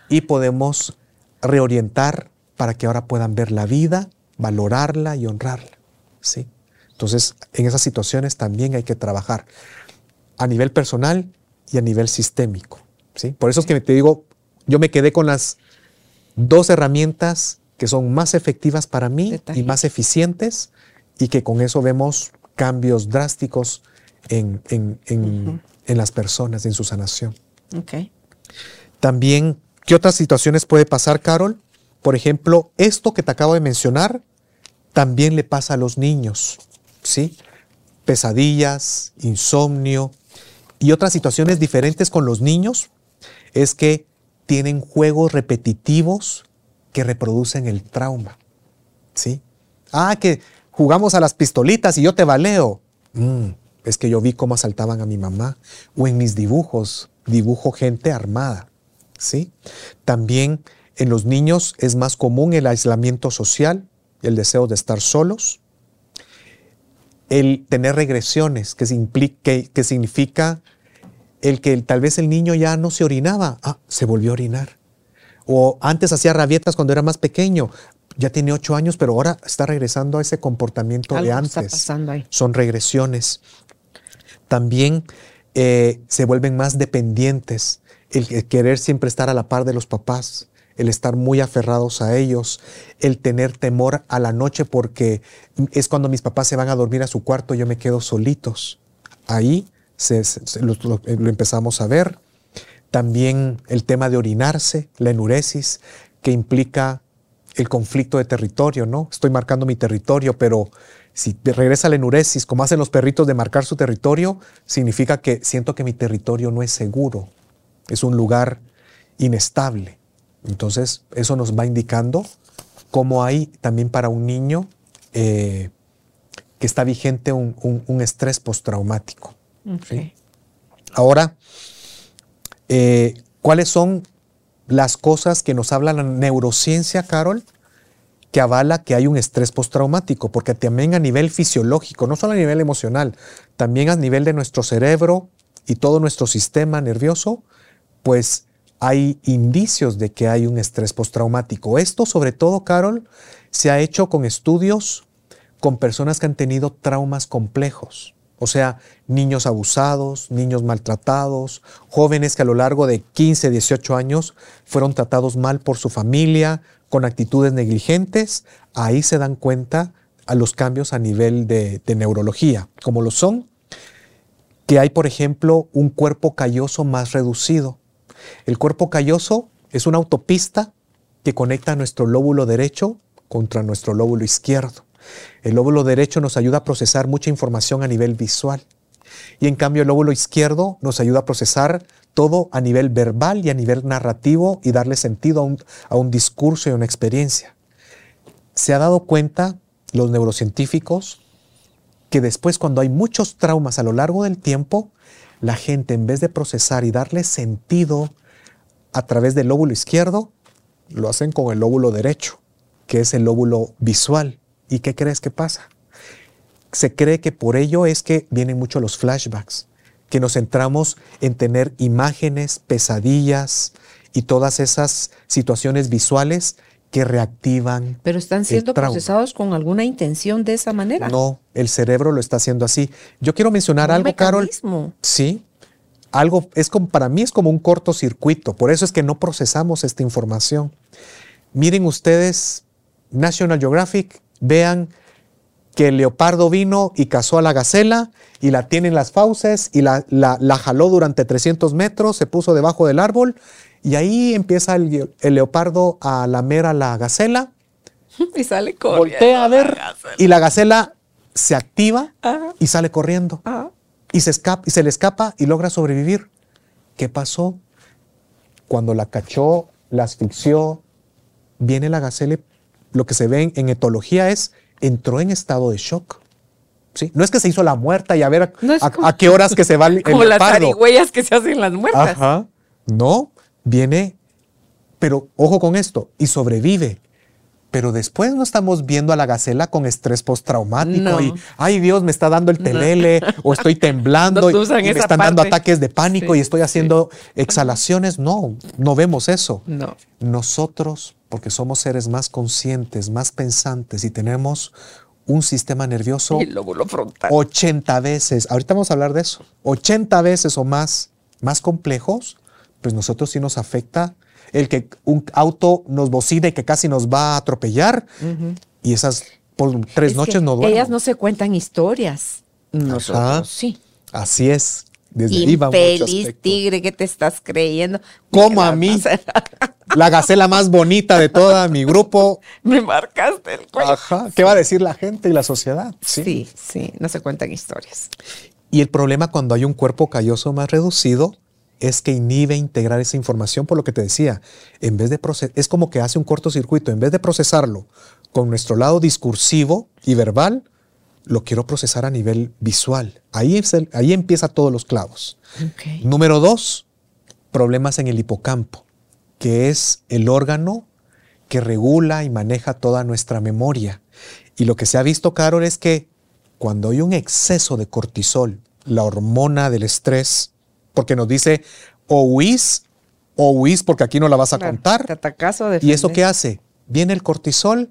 y podemos reorientar para que ahora puedan ver la vida, valorarla y honrarla. ¿sí? Entonces, en esas situaciones también hay que trabajar a nivel personal y a nivel sistémico. ¿sí? Por eso es que te digo, yo me quedé con las dos herramientas que son más efectivas para mí y más eficientes y que con eso vemos cambios drásticos en, las personas, en su sanación. También, ¿qué otras situaciones puede pasar, Carol? Por ejemplo, esto que te acabo de mencionar también le pasa a los niños. ¿sí? Pesadillas, insomnio y otras situaciones diferentes con los niños es que tienen juegos repetitivos que reproducen el trauma, ¿sí? Ah, que jugamos a las pistolitas y yo te baleo. Mm, es que yo vi cómo asaltaban a mi mamá. O en mis dibujos, dibujo gente armada, ¿sí? También en los niños es más común el aislamiento social, el deseo de estar solos, el tener regresiones, que, que significa el que tal vez el niño ya no se orinaba, ah, se volvió a orinar. O antes hacía rabietas cuando era más pequeño, ya tiene ocho años, pero ahora está regresando a ese comportamiento de antes. Está pasando ahí. Son regresiones. También eh, se vuelven más dependientes, el, querer siempre estar a la par de los papás, el estar muy aferrados a ellos, el tener temor a la noche porque es cuando mis papás se van a dormir a su cuarto, yo me quedo solitos. Ahí lo, empezamos a ver. También el tema de orinarse, la enuresis, que implica el conflicto de territorio, ¿no? Estoy marcando mi territorio, pero si regresa la enuresis, como hacen los perritos de marcar su territorio, significa que siento que mi territorio no es seguro, es un lugar inestable. Entonces, eso nos va indicando cómo hay también para un niño eh, que está vigente un, un estrés postraumático. Ahora, eh, ¿cuáles son las cosas que nos habla la neurociencia, Carol? que avala que hay un estrés postraumático, porque también a nivel fisiológico, no solo a nivel emocional, también a nivel de nuestro cerebro y todo nuestro sistema nervioso, pues hay indicios de que hay un estrés postraumático. Esto, sobre todo, Carol, se ha hecho con estudios con personas que han tenido traumas complejos. O sea, niños abusados, niños maltratados, jóvenes que a lo largo de 15, 18 años fueron tratados mal por su familia, con actitudes negligentes, ahí se dan cuenta a los cambios a nivel de, neurología, como lo son, que hay, por ejemplo, un cuerpo calloso más reducido. El cuerpo calloso es una autopista que conecta nuestro lóbulo derecho contra nuestro lóbulo izquierdo. El lóbulo derecho nos ayuda a procesar mucha información a nivel visual. Y en cambio el lóbulo izquierdo nos ayuda a procesar todo a nivel verbal y a nivel narrativo y darle sentido a un, a un discurso y a una experiencia. Se ha dado cuenta los neurocientíficos que después cuando hay muchos traumas a lo largo del tiempo, la gente en vez de procesar y darle sentido a través del lóbulo izquierdo, lo hacen con el lóbulo derecho, que es el lóbulo visual. ¿Y qué crees que pasa? Se cree que por ello es que vienen mucho los flashbacks, que nos centramos en tener imágenes, pesadillas y todas esas situaciones visuales que reactivan. Pero están siendo procesados con alguna intención de esa manera. No, el cerebro lo está haciendo así. Yo quiero mencionar algo, Carol. Sí. Algo es como para mí es como un cortocircuito, por eso es que no procesamos esta información. Miren ustedes National Geographic vean que el leopardo vino y cazó a la gacela y la tiene en las fauces y la, la, jaló durante 300 metros, se puso debajo del árbol y ahí empieza el, leopardo a lamer a la gacela. Y sale corriendo. Voltea a ver y la gacela se activa y sale corriendo. Y, se escapa, y se le escapa y logra sobrevivir. ¿Qué pasó? Cuando la cachó, la asfixió, viene la gacela lo que se ve en, etología es, entró en estado de shock. ¿Sí? No es que se hizo la muerta y a ver a, qué horas que se va el, Como las zarigüeyas que se hacen las muertas. Ajá. No, viene, pero ojo con esto, y sobrevive. Pero después no estamos viendo a la gacela con estrés postraumático y, ay Dios, me está dando el telele o estoy temblando y, me están dando ataques de pánico y estoy haciendo exhalaciones. No, no vemos eso. No. Nosotros porque somos seres más conscientes, más pensantes y tenemos un sistema nervioso 80 veces, ahorita vamos a hablar de eso, 80 veces o más, más complejos, pues nosotros sí nos afecta el que un auto nos bocine y que casi nos va a atropellar. Y esas por tres noches no duermen. Ellas no se cuentan historias, nosotros sí. Así es. Desde Infeliz tigre que te estás creyendo. Como a mí. la gacela más bonita de toda mi grupo. Me marcaste el cuello. Ajá. ¿Qué va a decir la gente y la sociedad? Sí. sí, no se cuentan historias. Y el problema cuando hay un cuerpo calloso más reducido es que inhibe integrar esa información por lo que te decía. En vez de es como que hace un cortocircuito. En vez de procesarlo con nuestro lado discursivo y verbal, lo quiero procesar a nivel visual. Ahí, es ahí empieza todos los clavos. Número dos, problemas en el hipocampo, que es el órgano que regula y maneja toda nuestra memoria. Y lo que se ha visto, Carol, es que cuando hay un exceso de cortisol, la hormona del estrés, porque nos dice o huís o huís porque aquí no la vas a Claro, contar. te ¿Y eso qué hace? Viene el cortisol,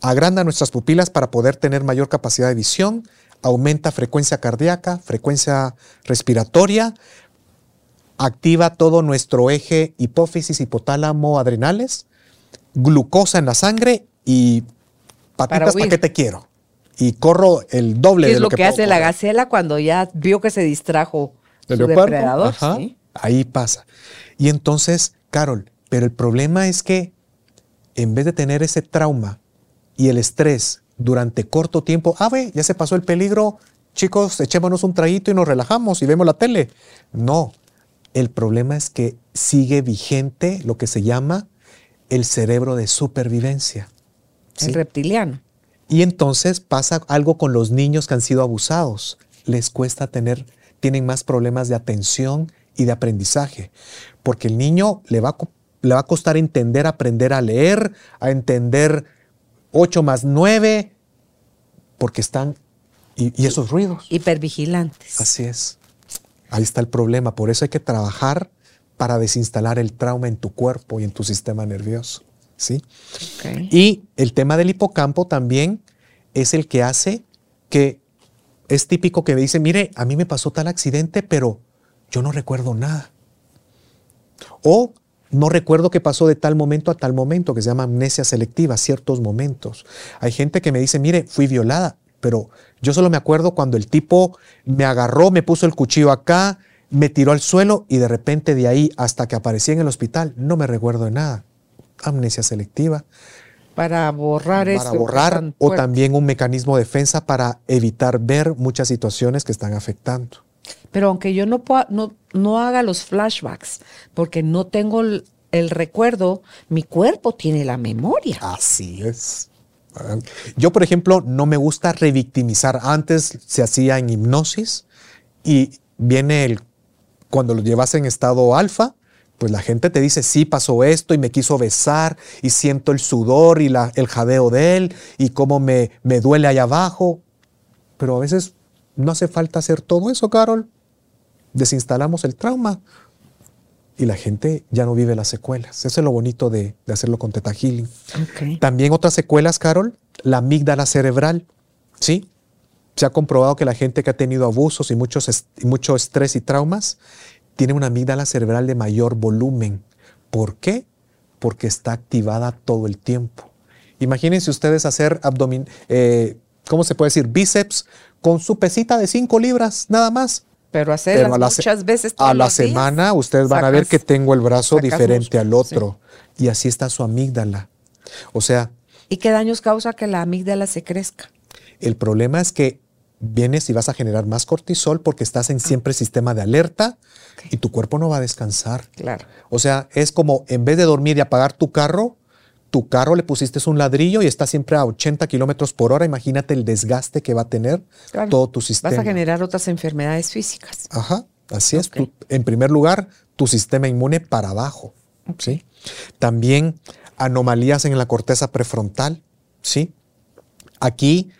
agranda nuestras pupilas para poder tener mayor capacidad de visión, aumenta frecuencia cardíaca, frecuencia respiratoria, activa todo nuestro eje hipófisis, hipotálamo, adrenales, glucosa en la sangre y patitas, ¿para huir. qué te quiero? Y corro el doble ¿Qué de es lo, lo que, hace la gacela cuando ya vio que se distrajo ¿El su leopardo? depredador? Ajá, sí. Ahí pasa. Y entonces, Carol, pero el problema es que en vez de tener ese trauma y el estrés durante corto tiempo, ah, ve, ya se pasó el peligro, chicos, echémonos un traguito y nos relajamos y vemos la tele. No, el problema es que sigue vigente lo que se llama el cerebro de supervivencia. El ¿sí? reptiliano. Y entonces pasa algo con los niños que han sido abusados. Les cuesta tener, tienen más problemas de atención y de aprendizaje. Porque el niño le va a, le va a costar entender, aprender a leer, a entender 8 más 9, porque están... Y, y esos ruidos. Hipervigilantes. Así es. Ahí está el problema. Por eso hay que trabajar para desinstalar el trauma en tu cuerpo y en tu sistema nervioso. ¿Sí? Y el tema del hipocampo también es el que hace que es típico que me dice, mire, a mí me pasó tal accidente, pero yo no recuerdo nada. O no recuerdo qué pasó de tal momento a tal momento, que se llama amnesia selectiva, ciertos momentos. Hay gente que me dice, mire, fui violada, pero yo solo me acuerdo cuando el tipo me agarró, me puso el cuchillo acá, me tiró al suelo y de repente de ahí hasta que aparecí en el hospital, no me recuerdo de nada. Amnesia selectiva Para borrar eso. para borrar o también un mecanismo de defensa para evitar ver muchas situaciones que están afectando. Pero aunque yo no, pueda, no, no haga los flashbacks, porque no tengo el, recuerdo, mi cuerpo tiene la memoria. Así es. Yo, por ejemplo, no me gusta revictimizar. Antes se hacía en hipnosis y viene el, cuando lo llevas en estado alfa, pues la gente te dice, sí, pasó esto y me quiso besar y siento el sudor y la- el jadeo de él y cómo me, me duele allá abajo. Pero a veces no hace falta hacer todo eso, Carol. Desinstalamos el trauma y la gente ya no vive las secuelas. Eso es lo bonito de, de hacerlo con Teta Healing. También otras secuelas, Carol, la amígdala cerebral, ¿sí? Se ha comprobado que la gente que ha tenido abusos y muchos est- y mucho estrés y traumas tiene una amígdala cerebral de mayor volumen. ¿Por qué? Porque está activada todo el tiempo. Imagínense ustedes hacer abdomen, eh, ¿cómo se puede decir? Bíceps con su pesita de 5 libras, nada más. Pero hacerlas Pero a la muchas veces A la los días, semana ustedes van a ver que tengo el brazo diferente al otro. Y así está su amígdala. O sea, ¿Y qué daños causa que la amígdala se crezca? El problema es que vienes y vas a generar más cortisol porque estás en siempre sistema de alerta y tu cuerpo no va a descansar. Claro. O sea, es como en vez de dormir y apagar tu carro, tu carro le pusiste un ladrillo y está siempre a 80 kilómetros por hora. Imagínate el desgaste que va a tener Claro. todo tu sistema. Vas a generar otras enfermedades físicas. Ajá, así es. Tu- en primer lugar, tu sistema inmune para abajo. ¿sí? También anomalías en la corteza prefrontal. ¿sí? Aquí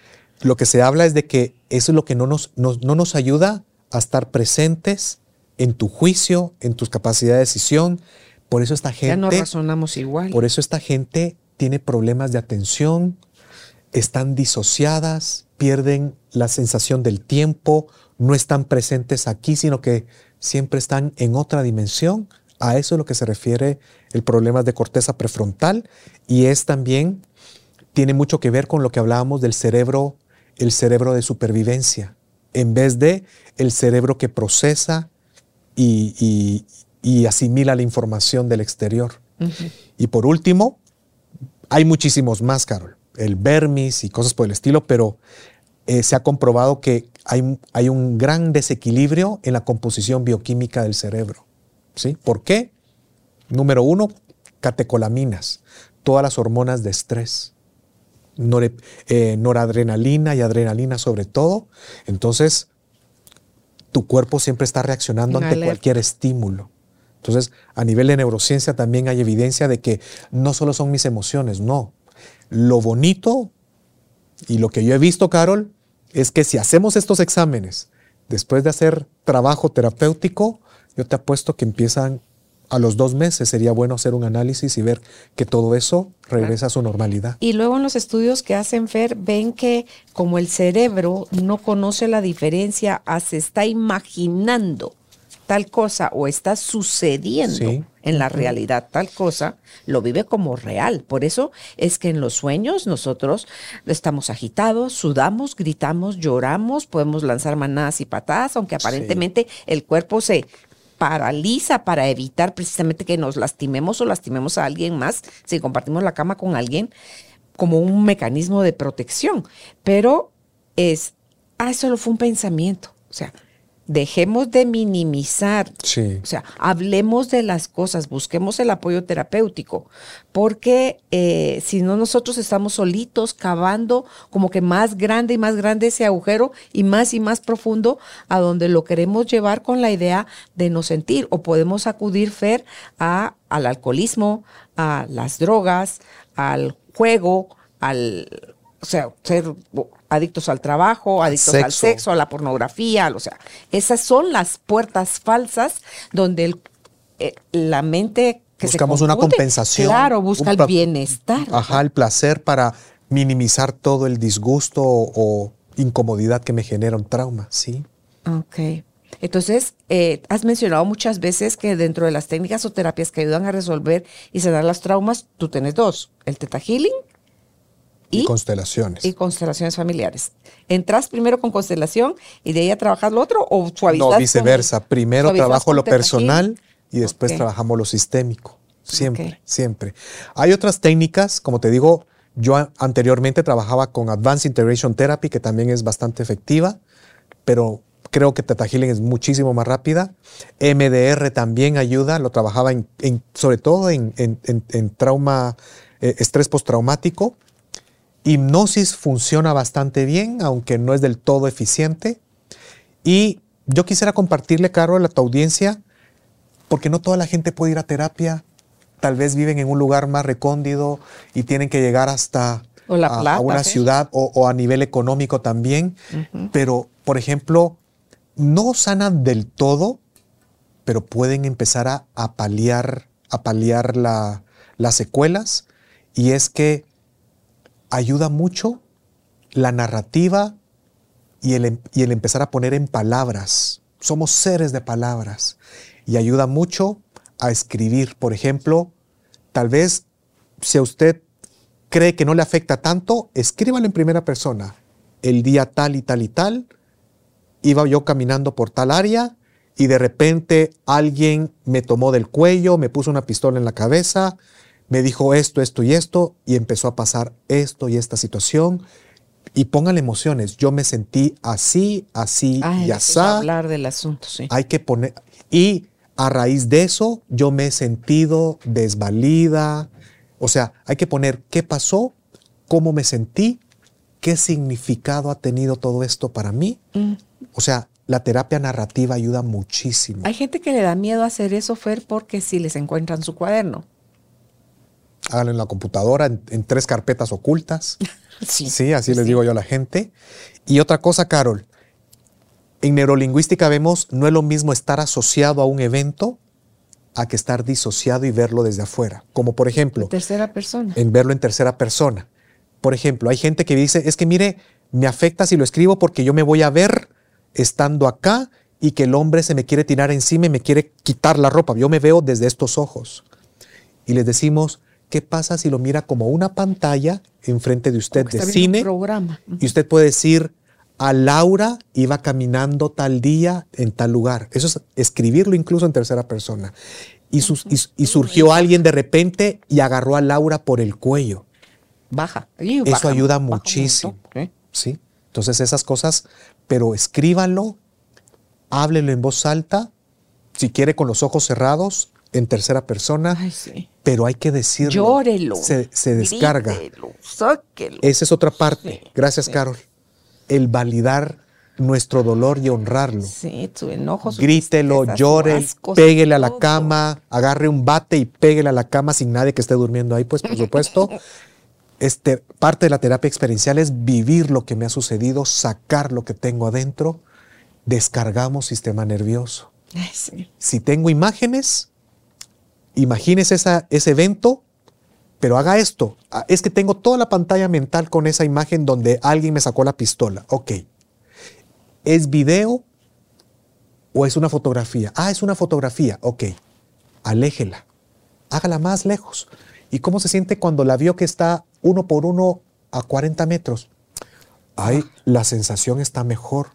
lo que se habla es de que eso es lo que no nos, nos- no nos ayuda a estar presentes en tu juicio, en tus capacidades de decisión. Por eso esta Ya no gente, razonamos igual. por eso esta gente tiene problemas de atención, están disociadas, pierden la sensación del tiempo, no están presentes aquí, sino que siempre están en otra dimensión. A eso es lo que se refiere el problema de corteza prefrontal y es también, tiene mucho que ver con lo que hablábamos del cerebro, el cerebro de supervivencia, en vez de el cerebro que procesa y, y- y asimila la información del exterior. Y por último, hay muchísimos más, Carol. El vermis y cosas por el estilo, pero eh, se ha comprobado que hay, un- hay un gran desequilibrio en la composición bioquímica del cerebro. ¿sí? ¿Por qué? Número uno, catecolaminas, todas las hormonas de estrés. Eh, noradrenalina y adrenalina sobre todo. Entonces, tu cuerpo siempre está reaccionando ante cualquier estímulo. Entonces, a nivel de neurociencia también hay evidencia de que no solo son mis emociones, no. Lo bonito y lo que yo he visto, Carol, es que si hacemos estos exámenes después de hacer trabajo terapéutico, yo te apuesto que empiezan a los dos meses. Sería bueno hacer un análisis y ver que todo eso regresa a su normalidad. Y luego en los estudios que hacen Fer, ven que como el cerebro no conoce la diferencia, se está imaginando tal cosa o está sucediendo en la realidad tal cosa, lo vive como real. Por eso es que en los sueños nosotros estamos agitados, sudamos, gritamos, lloramos, podemos lanzar manadas y patadas, aunque aparentemente el cuerpo se paraliza para evitar precisamente que nos lastimemos o lastimemos a alguien más si compartimos la cama con alguien como un mecanismo de protección. Pero es, ah, solo fue un pensamiento. O sea, dejemos de minimizar, o sea, hablemos de las cosas, busquemos el apoyo terapéutico, porque eh, si no nosotros estamos solitos cavando como que más grande y más grande ese agujero y más y más profundo a donde lo queremos llevar con la idea de no sentir. O podemos acudir, Fer, a, al alcoholismo, a las drogas, al juego, al o sea, ser adictos al trabajo, adictos al sexo, a la pornografía, o sea, esas son las puertas falsas donde el, eh, la mente que buscamos una compensación. Claro, busca el bienestar. Ajá, el placer para minimizar todo el disgusto o, incomodidad que me genera un trauma, sí. Ok. Entonces, eh, has mencionado muchas veces que dentro de las técnicas o terapias que ayudan a resolver y sanar los traumas, tú tienes dos, el Teta Healing y, constelaciones. Y constelaciones familiares. ¿Entras primero con constelación y de ahí a trabajar lo otro o suavizas? No, viceversa. primero trabajo lo personal y después trabajamos lo sistémico. Siempre, siempre. Hay otras técnicas, como te digo, yo anteriormente trabajaba con Advanced Integration Therapy, que también es bastante efectiva, pero creo que Teta Healing es muchísimo más rápida. MDR también ayuda, lo trabajaba en, sobre todo en, trauma, eh, estrés postraumático Hipnosis funciona bastante bien, aunque no es del todo eficiente. Y yo quisiera compartirle, Carol, a tu audiencia, porque no toda la gente puede ir a terapia. Tal vez viven en un lugar más recóndido y tienen que llegar hasta a, una ciudad o, a nivel económico también. Pero, por ejemplo, no sanan del todo, pero pueden empezar a, paliar, a paliar las secuelas. Y es que ayuda mucho la narrativa y el, em, y el, empezar a poner en palabras. Somos seres de palabras y ayuda mucho a escribir. Por ejemplo, tal vez si a usted cree que no le afecta tanto, escríbalo en primera persona. El día tal y tal y tal, iba yo caminando por tal área y de repente alguien me tomó del cuello, me puso una pistola en la cabeza, me dijo esto, esto y esto, y empezó a pasar esto y esta situación. Y póngale emociones. Yo me sentí así, así y así. hablar del asunto, sí. Hay que poner. Y a raíz de eso, yo me he sentido desvalida. O sea, hay que poner qué pasó, cómo me sentí, qué significado ha tenido todo esto para mí. Mm. O sea, la terapia narrativa ayuda muchísimo. Hay gente que le da miedo hacer eso, Fer, porque si les encuentran su cuaderno háganlo en la computadora, en, tres carpetas ocultas. Sí. Sí, así les digo yo a la gente. Y otra cosa, Carol, en neurolingüística vemos, no es lo mismo estar asociado a un evento a que estar disociado y verlo desde afuera. Como por ejemplo... En tercera persona. En verlo en tercera persona. Por ejemplo, hay gente que dice, es que mire, me afecta si lo escribo porque yo me voy a ver estando acá y que el hombre se me quiere tirar encima y me quiere quitar la ropa. Yo me veo desde estos ojos. Y les decimos, ¿Qué pasa si lo mira como una pantalla enfrente de usted de cine? Programa. Y usted puede decir, a Laura iba caminando tal día en tal lugar. Eso es escribirlo incluso en tercera persona. Y, surgió alguien de repente y agarró a Laura por el cuello. Baja. Eso ayuda muchísimo. ¿sí? Entonces esas cosas, pero escríbanlo, háblelo en voz alta, si quiere con los ojos cerrados, en tercera persona, pero hay que decirlo. Llórelo. Se, descarga. Esa es otra parte. Gracias, Carol. El validar nuestro dolor y honrarlo. Sí, tu enojo. Grítelo, llore, a la cama, agarre un bate y péguele a la cama sin nadie que esté durmiendo ahí, pues por supuesto. este, parte de la terapia experiencial es vivir lo que me ha sucedido, sacar lo que tengo adentro, descargamos sistema nervioso. Si tengo imágenes, imagínese esa, ese evento, pero haga esto. Ah, es que tengo toda la pantalla mental con esa imagen donde alguien me sacó la pistola. Ok. ¿Es video o es una fotografía? Ah, es una fotografía. Ok. Aléjela. Hágala más lejos. ¿Y cómo se siente cuando la vio que está uno por uno a 40 metros? Ay, la sensación está mejor.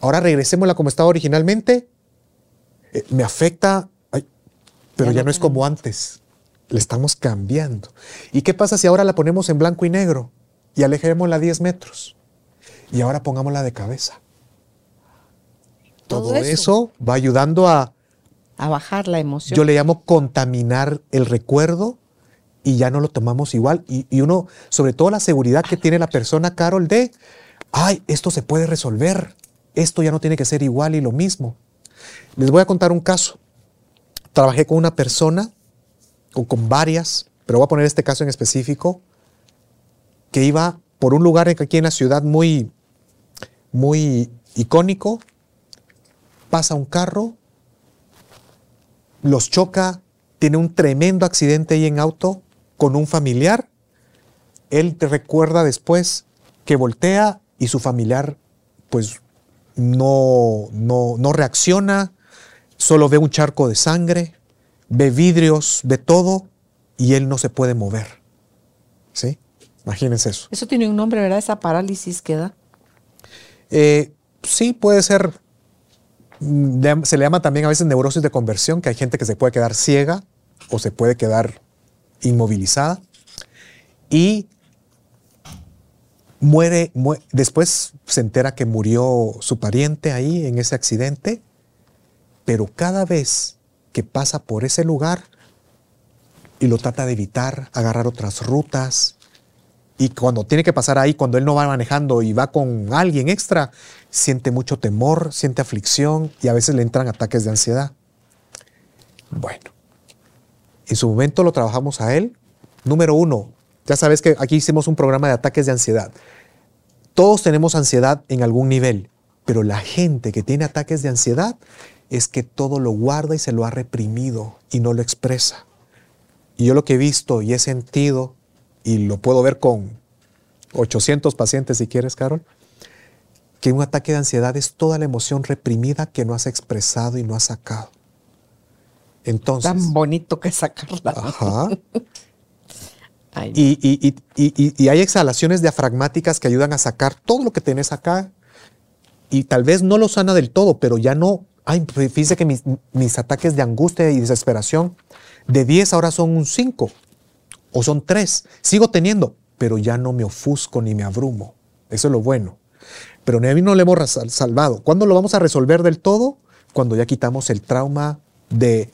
Ahora regresémosla como estaba originalmente. Eh, me afecta, pero ya, no es como antes. Le estamos cambiando. ¿Y qué pasa si ahora la ponemos en blanco y negro y alejémosla 10 metros? Y ahora pongámosla de cabeza. Todo, eso. va ayudando a... A bajar la emoción. Yo le llamo contaminar el recuerdo y ya no lo tomamos igual. Y, y, uno, sobre todo la seguridad que tiene la persona, Carol, de, ay, esto se puede resolver, esto ya no tiene que ser igual y lo mismo. Les voy a contar un caso. Trabajé con una persona, o con varias, pero voy a poner este caso en específico, que iba por un lugar aquí en la ciudad muy, muy icónico, pasa un carro, los choca, tiene un tremendo accidente ahí en auto con un familiar. Él te recuerda después que voltea y su familiar pues no, no, no reacciona, solo ve un charco de sangre, ve vidrios, ve todo y él no se puede mover. ¿Sí? Imagínense eso. Eso tiene un nombre, ¿verdad? Esa parálisis que da. Eh, sí, puede ser. Mm, se le llama también a veces neurosis de conversión, que hay gente que se puede quedar ciega o se puede quedar inmovilizada. Y muere, después se entera que murió su pariente ahí en ese accidente, pero cada vez que pasa por ese lugar y lo trata de evitar, agarrar otras rutas, y cuando tiene que pasar ahí, cuando él no va manejando y va con alguien extra, siente mucho temor, siente aflicción y a veces le entran ataques de ansiedad. Bueno, en su momento lo trabajamos a él. Número uno, ya sabes que aquí hicimos un programa de ataques de ansiedad. Todos tenemos ansiedad en algún nivel, pero la gente que tiene ataques de ansiedad es que todo lo guarda y se lo ha reprimido y no lo expresa. Y yo lo que he visto y he sentido, y lo puedo ver con 800 pacientes si quieres, Carol, que un ataque de ansiedad es toda la emoción reprimida que no has expresado y no has sacado. Entonces, Tan bonito que sacarla. Ajá. Y, hay exhalaciones diafragmáticas que ayudan a sacar todo lo que tenés acá y tal vez no lo sana del todo, pero ya no, ay, fíjese que mis, ataques de angustia y desesperación de 10 ahora son un 5 o son 3. Sigo teniendo, pero ya no me ofusco ni me abrumo. Eso es lo bueno. Pero mí no le hemos salvado. ¿Cuándo lo vamos a resolver del todo? Cuando ya quitamos el trauma de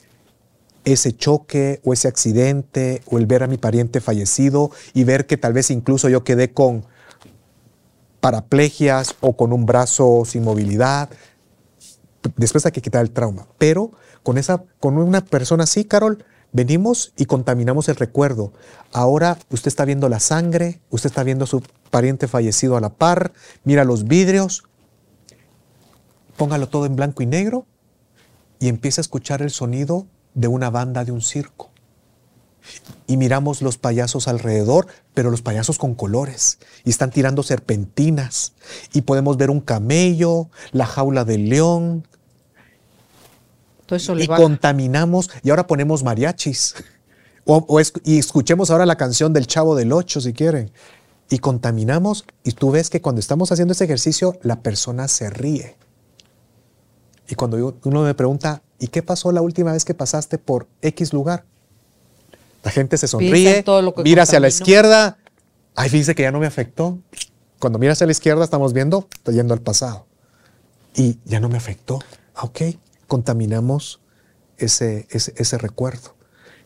ese choque o ese accidente o el ver a mi pariente fallecido y ver que tal vez incluso yo quedé con paraplegias o con un brazo sin movilidad. Después hay que quitar el trauma. Pero con, esa, con una persona así, Carol, venimos y contaminamos el recuerdo. Ahora usted está viendo la sangre, usted está viendo a su pariente fallecido a la par, mira los vidrios, póngalo todo en blanco y negro y empieza a escuchar el sonido de una banda de un circo. Y miramos los payasos alrededor, pero los payasos con colores. Y están tirando serpentinas. Y podemos ver un camello, la jaula del león. Todo eso y contaminamos. Y ahora ponemos mariachis. O, y escuchemos ahora la canción del Chavo del Ocho, si quieren. Y contaminamos. Y tú ves que cuando estamos haciendo ese ejercicio, la persona se ríe. Y cuando uno me pregunta, ¿y qué pasó la última vez que pasaste por X lugar? La gente se sonríe, mira hacia la izquierda, ay, fíjese que ya no me afectó. Cuando mira hacia la izquierda estamos viendo, está yendo al pasado. Y ya no me afectó. Ah, ok, contaminamos ese, ese, ese recuerdo.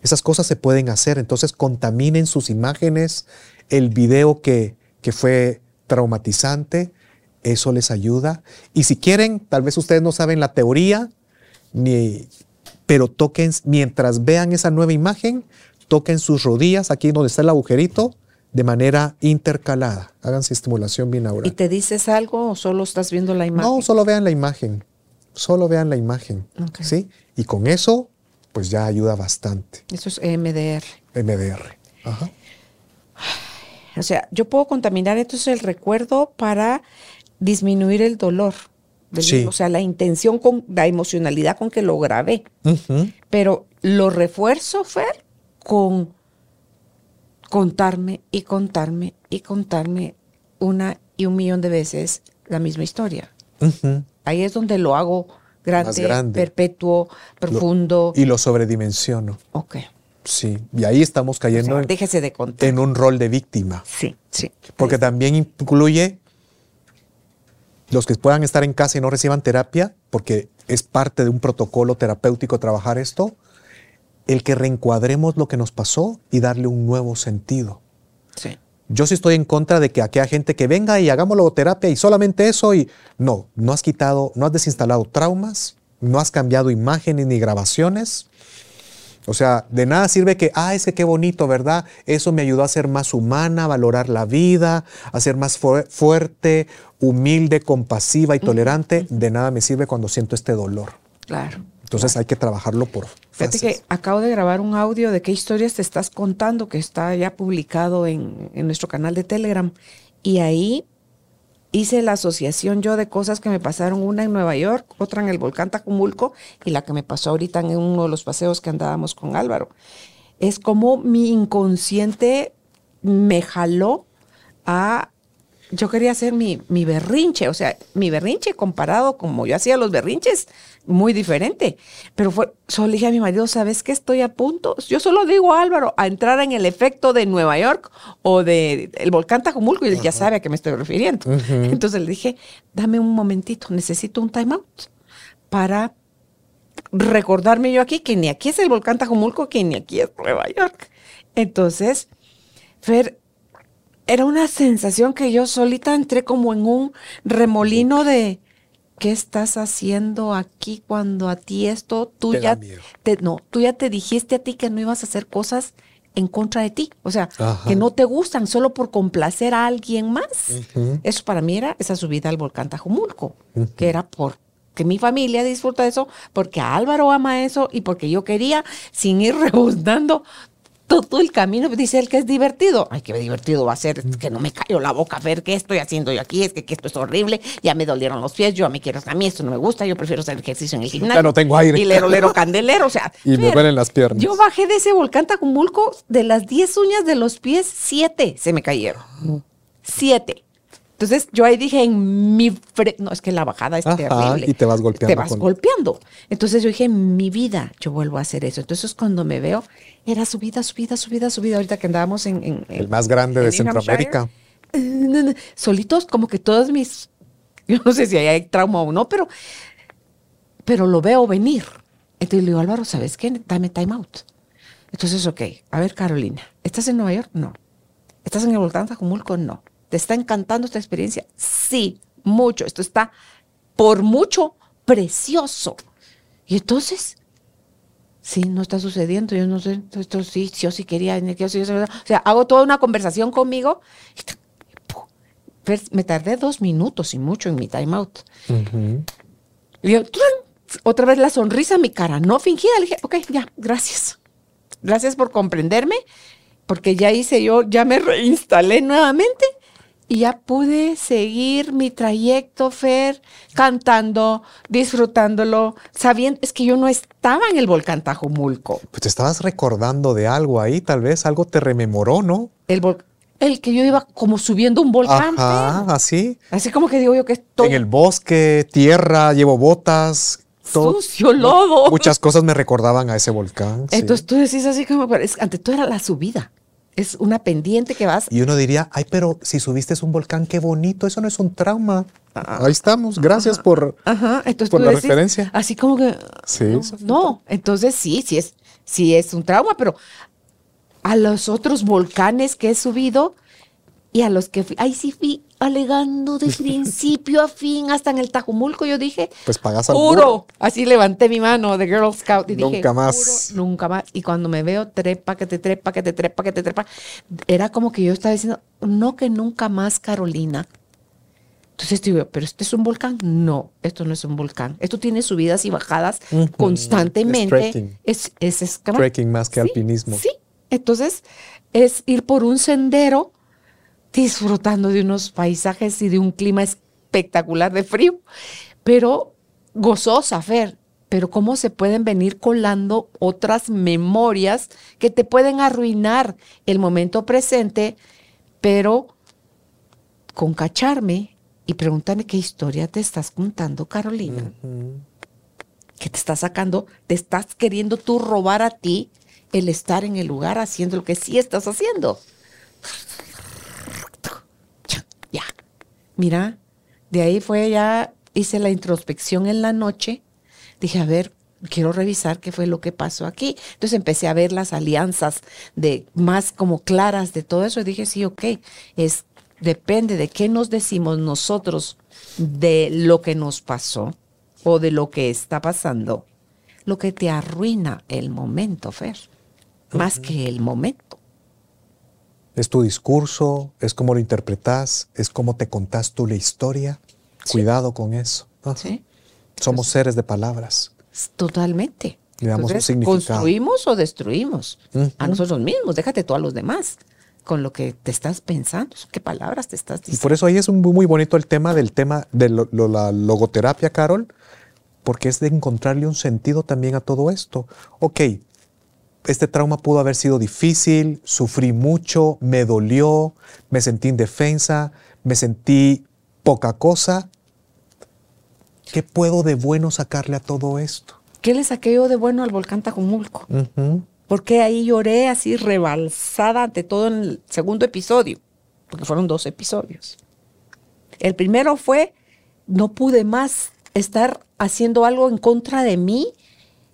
Esas cosas se pueden hacer, entonces contaminen sus imágenes, el video que, que fue traumatizante, eso les ayuda. Y si quieren, tal vez ustedes no saben la teoría, ni, pero toquen, mientras vean esa nueva imagen, toquen sus rodillas, aquí donde está el agujerito, de manera intercalada. Háganse estimulación binaural. ¿Y te dices algo o solo estás viendo la imagen? No, solo vean la imagen. Solo vean la imagen. ¿Sí? Y con eso, pues ya ayuda bastante. Eso es MDR. MDR. Ajá. O sea, yo puedo contaminar entonces el recuerdo para disminuir el dolor. Sí. O sea, la intención con la emocionalidad con que lo grabé. Ujú. Pero lo refuerzo, Fer, con contarme y contarme y contarme una y un millón de veces la misma historia. Ujú. Ahí es donde lo hago grande, perpetuo, profundo. Y lo sobredimensiono. ok. Sí. Y ahí estamos O cayendo sea, déjese de contar. en un rol de víctima. Sí, sí. Porque también incluye los que puedan estar en casa y no reciban terapia, porque es parte de un protocolo terapéutico trabajar esto, el que reencuadremos lo que nos pasó y darle un nuevo sentido. Sí. Yo sí estoy en contra de que aquella gente que venga y hagamos logoterapia y solamente eso y no, no has quitado, no has desinstalado traumas, no has cambiado imágenes ni grabaciones. O sea, de nada sirve que, ah, es que qué bonito, ¿verdad? Eso me ayudó a ser más humana, a valorar la vida, a ser más fu- fuerte, humilde, compasiva y tolerante. De nada me sirve cuando siento este dolor. Claro. Entonces hay que trabajarlo por Fíjate fases. que acabo de grabar un audio de qué historias te estás contando, que está ya publicado en, en nuestro canal de Telegram. Y ahí hice la asociación yo de cosas que me pasaron, una en Nueva York, otra en el volcán Tacumulco y la que me pasó ahorita en uno de los paseos que andábamos con Álvaro. Es como mi inconsciente me jaló a... Yo quería hacer mi, mi berrinche, o sea, mi berrinche comparado como yo hacía los berrinches, muy diferente. Pero fue, solo le dije a mi marido, ¿sabes qué estoy a punto? Yo solo digo a Álvaro, a entrar en el efecto de Nueva York o de el volcán Tajumulco, y él ya sabe a qué me estoy refiriendo. Entonces le dije, dame un momentito, necesito un time out para recordarme yo aquí que ni aquí es el volcán Tajumulco, que ni aquí es Nueva York. Entonces, Fer, era una sensación que yo solita entré como en un remolino de ¿qué estás haciendo aquí cuando a ti esto tú Te ya te, no, tú ya te dijiste a ti que no ibas a hacer cosas en contra de ti, o sea, Ajá. que no te gustan solo por complacer a alguien más. Eso para mí era esa subida al volcán Tajumulco, que era por que mi familia disfruta de eso, porque Álvaro ama eso y porque yo quería, sin ir rebuscando todo el camino, dice él que es divertido. Ay, qué divertido va a ser, es que no me cayó la boca a ver qué estoy haciendo yo aquí, es que, que esto es horrible, ya me dolieron los pies, yo a mí quiero, a mí esto no me gusta, yo prefiero hacer ejercicio en el gimnasio. no tengo aire. Y lero, lero, candelero, o sea. Y me duelen las piernas. Yo bajé de ese volcán Tacumulco, de las 10 uñas de los pies, 7 se me cayeron. 7. Entonces yo ahí dije en mi fre- no es que la bajada es Ajá, terrible. y te vas golpeando Te vas con- golpeando. Entonces yo dije en mi vida yo vuelvo a hacer eso. Entonces cuando me veo era subida, subida, subida, subida. Ahorita que andábamos en, en- El más grande de en New Centroamérica. Hampshire, solitos como que todos mis yo no sé si hay trauma o no, pero pero lo veo venir. Entonces le digo, Álvaro, ¿sabes qué? Dame time out. Entonces, ok, a ver, Carolina, ¿estás en Nueva York? No. ¿Estás en el volcán Tajumulco? No. ¿Te está encantando esta experiencia? Sí, mucho. Esto está por mucho precioso. Y entonces, sí, no está sucediendo. Yo no sé, esto sí, yo sí quería. yo sí- yo sí- o sea, hago toda una conversación conmigo. y ta- pu- Fer, Me tardé dos minutos y mucho en mi time out. Ujú. Y ¡tran! otra vez la sonrisa en mi cara, no fingida. Le dije, ok, ya, gracias. Gracias por comprenderme, porque ya hice yo, ya me reinstalé nuevamente y ya pude seguir mi trayecto, Fer, cantando, disfrutándolo, sabiendo, es que yo no estaba en el volcán Tajumulco. Pues te estabas recordando de algo ahí, tal vez algo te rememoró, ¿no? El, vol- el que yo iba como subiendo un volcán, Ajá, Fer. así. Así como que digo yo que estoy En el bosque, tierra, llevo botas. todo- sucio, lodo. Muchas cosas me recordaban a ese volcán. sí. Entonces tú decís así como, pero es, ante todo era la subida. Es una pendiente que vas. Y uno diría, ay, pero si subiste es un volcán, qué bonito, eso no es un trauma. Ahí estamos, gracias por... Ajá, entonces por la decís, referencia. Así como que. Sí, no, entonces sí, sí es, sí es un trauma, pero a los otros volcanes que he subido y a los que fui, ahí sí fui alegando de principio a fin, hasta en el Tajumulco. Yo dije, Pues pagas al Puro. Así levanté mi mano de Girl Scout y dije, Nunca más. "Puro, nunca más. Y cuando me veo, trepa, que te trepa, que te trepa, que te trepa, era como que yo estaba diciendo, no que nunca más, Carolina. Entonces digo, ¿pero este es un volcán? No, esto no es un volcán. Esto tiene subidas y bajadas constantemente. Es trekking. Es, es, Trekking más que Sí, alpinismo. Sí, entonces es ir por un sendero disfrutando de unos paisajes y de un clima espectacular de frío, pero gozosa, Fer. Pero cómo se pueden venir colando otras memorias que te pueden arruinar el momento presente, pero con cacharme y preguntarme qué historia te estás contando, Carolina. ¿Qué te estás sacando? Te estás queriendo tú robar a ti el estar en el lugar haciendo lo que sí estás haciendo. Ya. Mira, de ahí fue ya, hice la introspección en la noche. Dije, a ver, quiero revisar qué fue lo que pasó aquí. Entonces empecé a ver las alianzas de más como claras de todo eso. Y dije, sí, ok, es, depende de qué nos decimos nosotros de lo que nos pasó o de lo que está pasando, lo que te arruina el momento, Fer, más que el momento. Es tu discurso, es cómo lo interpretas, es cómo te contás tú la historia. Cuidado con eso. ¿sí? Somos seres de palabras. Totalmente. Le damos un significado. ¿Construimos o destruimos? A nosotros mismos, déjate tú a los demás con lo que te estás pensando, qué palabras te estás Y diciendo. por eso ahí es un muy, muy bonito el tema del tema de lo- lo- la logoterapia, Carol, porque es de encontrarle un sentido también a todo esto. Ok, este trauma pudo haber sido difícil, sufrí mucho, me dolió, me sentí indefensa, me sentí poca cosa. ¿Qué puedo de bueno sacarle a todo esto? ¿Qué le saqué yo de bueno al volcán Tajumulco? Ujú. Porque ahí lloré así rebalsada ante todo en el segundo episodio, porque fueron dos episodios. El primero fue, no pude más estar haciendo algo en contra de mí.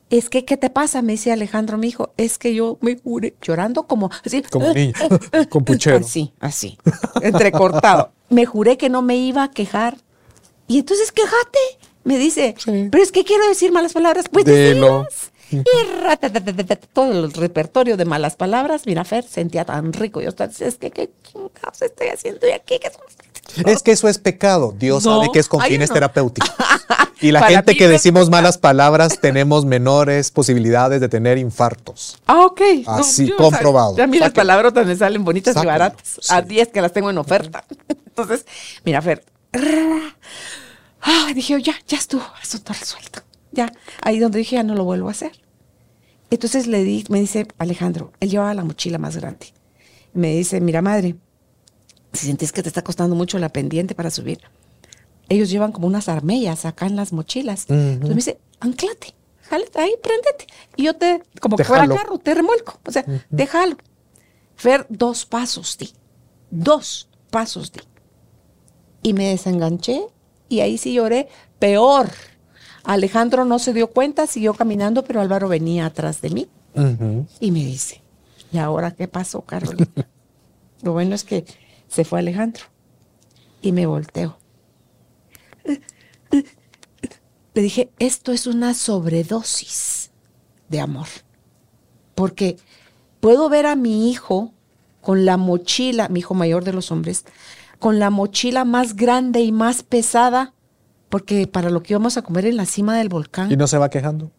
Es que, ¿qué te pasa? Me dice Alejandro, mi hijo. Es que yo me juré, llorando como así. Como niña, con puchero. Así, así, entrecortado. me juré que no me iba a quejar. Y entonces, quejate. Me dice, Sí. pero es que quiero decir malas palabras. Pues. Y ratatatatata, todo el repertorio de malas palabras. Mira, Fer, sentía tan rico. Yo estaba, es que qué chingados estoy haciendo yo aquí. ¿Qué son- Es que eso es pecado. Dios No, sabe que es con fines no. terapéuticos. Y la gente que decimos malas palabras tenemos menores posibilidades de tener infartos. Ah, ok. Así, yo, comprobado. a mí las palabrotas me salen bonitas y Sáquenlo, baratas. A sí. 10 que las tengo en oferta. Entonces, mira, Fer. Ah, dije, ya, ya estuvo, asunto resuelto. Ya, ahí donde dije, ya no lo vuelvo a hacer. Entonces le di, me dice Alejandro, él llevaba la mochila más grande. Me dice, mira, madre, si sientes que te está costando mucho la pendiente para subir, ellos llevan como unas armellas acá en las mochilas. Entonces me dice, anclate, jálate ahí, préndete. Y yo te, como Te que fuera jalo. carro, te remolco. O sea, te jalo. Fer, dos pasos di. Dos pasos di. Y me desenganché y ahí sí lloré peor. Alejandro no se dio cuenta, siguió caminando, pero Álvaro venía atrás de mí y me dice, ¿y ahora qué pasó, Carolina? Lo bueno es que se fue Alejandro y me volteo. Le dije, esto es una sobredosis de amor, porque puedo ver a mi hijo con la mochila, mi hijo mayor de los hombres, con la mochila más grande y más pesada, porque para lo que íbamos a comer en la cima del volcán. Y no se va quejando.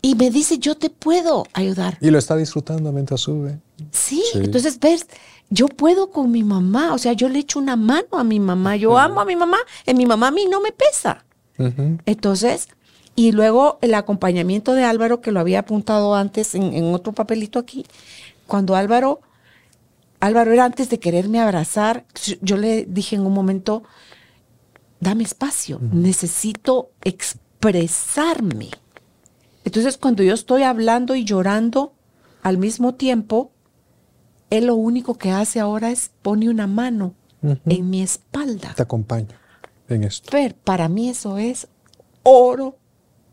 Y me dice, yo te puedo ayudar. Y lo está disfrutando mientras sube. Sí, Sí. entonces ves, yo puedo con mi mamá, o sea, yo le echo una mano a mi mamá, yo amo a mi mamá, en mi mamá a mí no me pesa. Entonces, y luego el acompañamiento de Álvaro, que lo había apuntado antes en, en otro papelito aquí, cuando Álvaro, Álvaro era antes de quererme abrazar, yo le dije en un momento, dame espacio, necesito expresarme. Entonces, cuando yo estoy hablando y llorando al mismo tiempo, él lo único que hace ahora es pone una mano en mi espalda. Te acompaño en esto. Fer, para mí eso es oro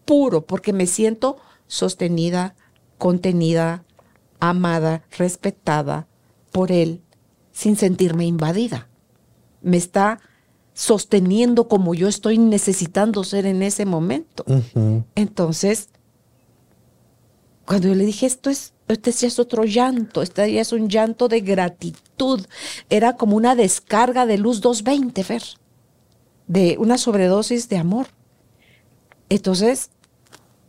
puro, porque me siento sostenida, contenida, amada, respetada por él, sin sentirme invadida. Me está sosteniendo como yo estoy necesitando ser en ese momento. Entonces, cuando yo le dije, esto es, este ya es otro llanto, este ya es un llanto de gratitud, era como una descarga de luz 220, Fer, de una sobredosis de amor. Entonces,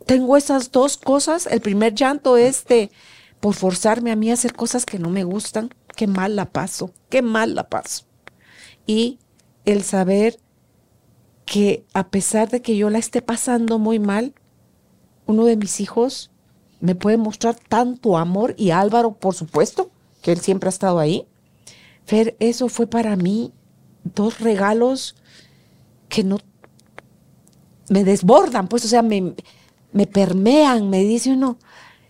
tengo esas dos cosas. El primer llanto es de por forzarme a mí a hacer cosas que no me gustan, qué mal la paso, qué mal la paso. Y el saber que a pesar de que yo la esté pasando muy mal, uno de mis hijos me puede mostrar tanto amor y Álvaro, por supuesto, que él siempre ha estado ahí. Fer, eso fue para mí dos regalos que no me desbordan, pues, o sea, me, me permean, me dice uno.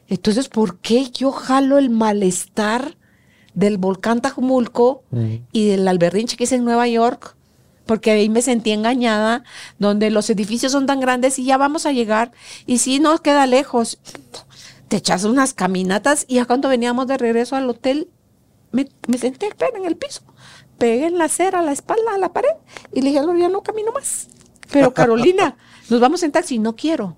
Entonces, ¿por qué yo jalo el malestar del volcán Tajumulco y del alberrinche que hice en Nueva York? Porque ahí me sentí engañada, donde los edificios son tan grandes y ya vamos a llegar. Y si no queda lejos, te echas unas caminatas y ya cuando veníamos de regreso al hotel, me, me senté en el piso, pegué en la acera, a la espalda, a la pared y le dije, "Álvaro, ya no camino más. Pero Carolina, nos vamos en taxi, no quiero.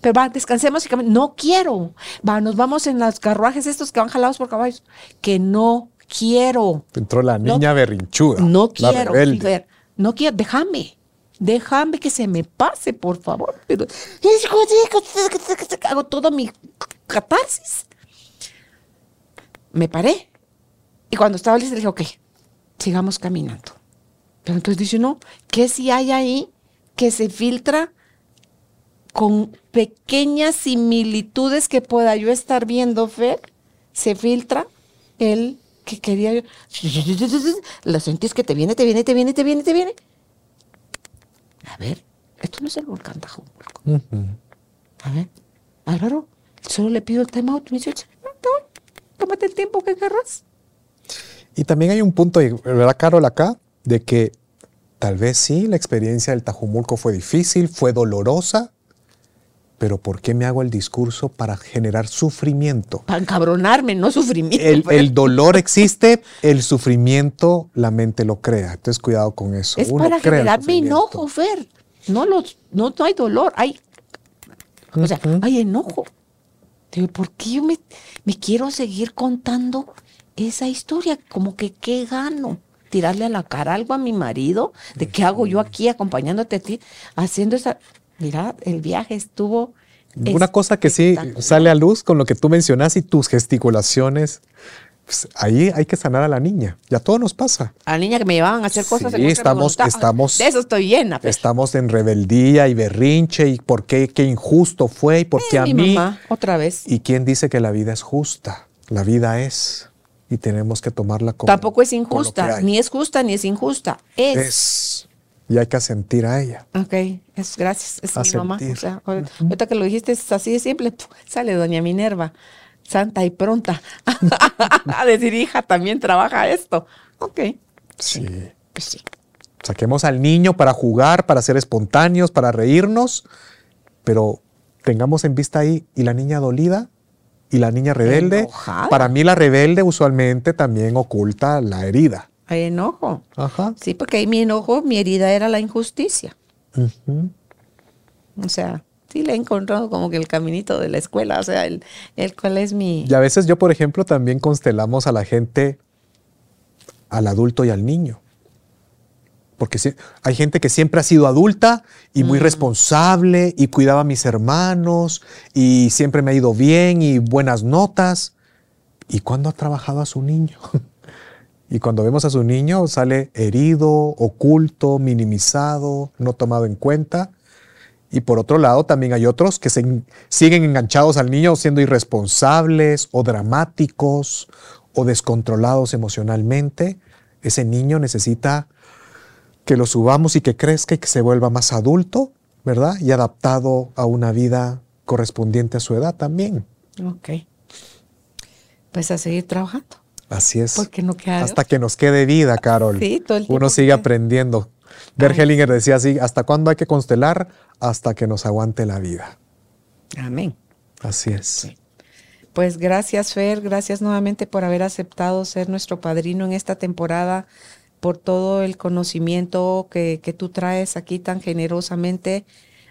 Pero va, descansemos y caminemos. No quiero. Va, nos vamos en los carruajes estos que van jalados por caballos. Que no quiero. Entró la No- niña berrinchuda. No quiero. Fer, no quiero, déjame. Déjame que se me pase, por favor. Pero hago todo mi catarsis. Me paré. Y cuando estaba lista, le dije, ok, sigamos caminando. Pero entonces dice, no, ¿qué si hay ahí que se filtra con pequeñas similitudes que pueda yo estar viendo, Fer? Se filtra el que quería yo. La sentís que te viene, te viene, te viene, te viene, te viene. A ver, esto no es el volcán Tajumulco. Ujú. A ver, Álvaro, solo le pido el time out. Me dice, tómate el tiempo que querrás. Y también hay un punto, ¿verdad, Carol, acá? De que tal vez sí, la experiencia del Tajumulco fue difícil, fue dolorosa, pero ¿por qué me hago el discurso para generar sufrimiento? Para encabronarme, no sufrimiento. El, dolor existe, el sufrimiento la mente lo crea. Entonces cuidado con eso. es Uno para sufrimiento. enojo, Fer. No, los, no, no hay dolor, hay, o sea, hay enojo. Digo, ¿por qué yo me, me quiero seguir contando esa historia? Como que, ¿qué gano? Tirarle a la cara algo a mi marido, de qué hago yo aquí acompañándote a ti, haciendo esa... Mira, el viaje estuvo... Una cosa que sí sale a luz con lo que tú mencionas y tus gesticulaciones, pues, ahí hay que sanar a la niña. Ya todo nos pasa. A la niña que me llevaban a hacer cosas Sí, estamos- voluntad. estamos- De eso estoy llena. Fer. Estamos en rebeldía y berrinche y por qué, qué injusto fue y por qué Eh, a mi mí. mamá, otra vez. ¿Y quién dice que la vida es justa? La vida es y tenemos que tomarla como Tampoco es injusta, ni es justa ni es injusta. Es. es y hay que sentir a ella. Ok, es gracias, es A mi mamá. O sea, ahor- ahorita que lo dijiste es así de simple, sale doña Minerva, santa y pronta, a decir, hija, también trabaja esto. Ok, Sí. pues sí. Saquemos al niño para jugar, para ser espontáneos, para reírnos, pero tengamos en vista ahí y la niña dolida y la niña rebelde. Enojada. Para mí la rebelde usualmente también oculta la herida. Hay enojo. Ajá. Sí, porque ahí mi enojo, mi herida era la injusticia. Ujú. O sea, sí le he encontrado como que el caminito de la escuela, o sea, el, el cuál es mi... Y a veces yo, por ejemplo, también constelamos a la gente, al adulto y al niño. Porque hay gente que siempre ha sido adulta y muy responsable y cuidaba a mis hermanos y siempre me ha ido bien y buenas notas. ¿Y cuándo ha trabajado a su niño? y cuando vemos a su niño sale herido, oculto, minimizado, no tomado en cuenta. Y por otro lado, también hay otros que se en- siguen enganchados al niño siendo irresponsables o dramáticos o descontrolados emocionalmente. Ese niño necesita que lo subamos y que crezca y que se vuelva más adulto, ¿verdad? Y adaptado a una vida correspondiente a su edad también. Ok. Pues a seguir trabajando. Así es. Porque no queda Hasta que nos quede vida, Carol. Sí, todo el tiempo Uno que sigue quede. aprendiendo. Bert Hellinger decía así, ¿hasta cuándo hay que constelar? Hasta que nos aguante la vida. Amén. Así es. Pues gracias, Fer. Gracias nuevamente por haber aceptado ser nuestro padrino en esta temporada por todo el conocimiento que, que tú traes aquí tan generosamente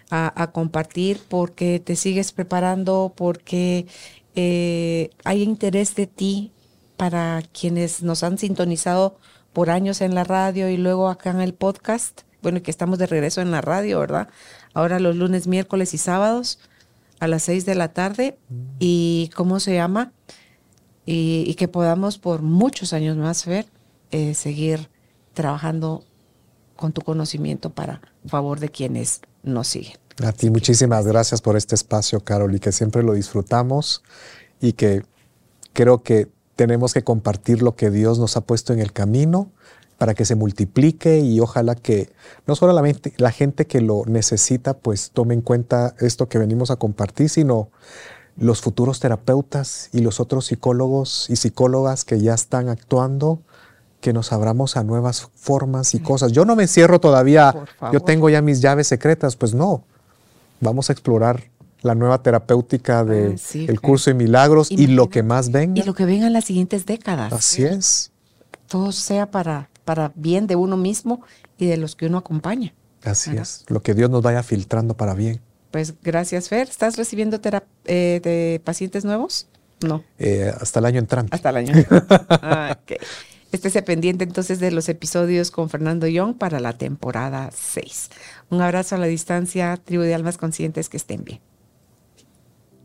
a, a, compartir, porque te sigues preparando, porque eh, hay interés de ti para quienes nos han sintonizado por años en la radio y luego acá en el podcast. Bueno, que estamos de regreso en la radio, ¿verdad? Ahora los lunes, miércoles y sábados a las seis de la tarde. ¿Y cómo se llama? Y, y que podamos por muchos años más ver, eh, seguir trabajando con tu conocimiento para favor de quienes nos siguen. A ti muchísimas gracias por este espacio, Carol, y que siempre lo disfrutamos y que creo que tenemos que compartir lo que Dios nos ha puesto en el camino para que se multiplique y ojalá que no solo la, mente, la gente que lo necesita pues tome en cuenta esto que venimos a compartir, sino los futuros terapeutas y los otros psicólogos y psicólogas que ya están actuando, que nos abramos a nuevas formas y cosas. Yo no me cierro todavía, yo tengo ya mis llaves secretas, pues no. Vamos a explorar la nueva terapéutica del de sí, curso de milagros y, y lo que más venga. Y lo que venga en las siguientes décadas. Así es. Todo sea para, para bien de uno mismo y de los que uno acompaña. Así ¿verdad? es. Lo que Dios nos vaya filtrando para bien. Pues gracias, Fer. ¿Estás recibiendo eh, de pacientes nuevos? No. Eh, hasta el año entrante. Hasta el año ah, okay. Estése pendiente entonces de los episodios con Fernando Young para la temporada 6. Un abrazo a la distancia, tribu de almas conscientes, que estén bien.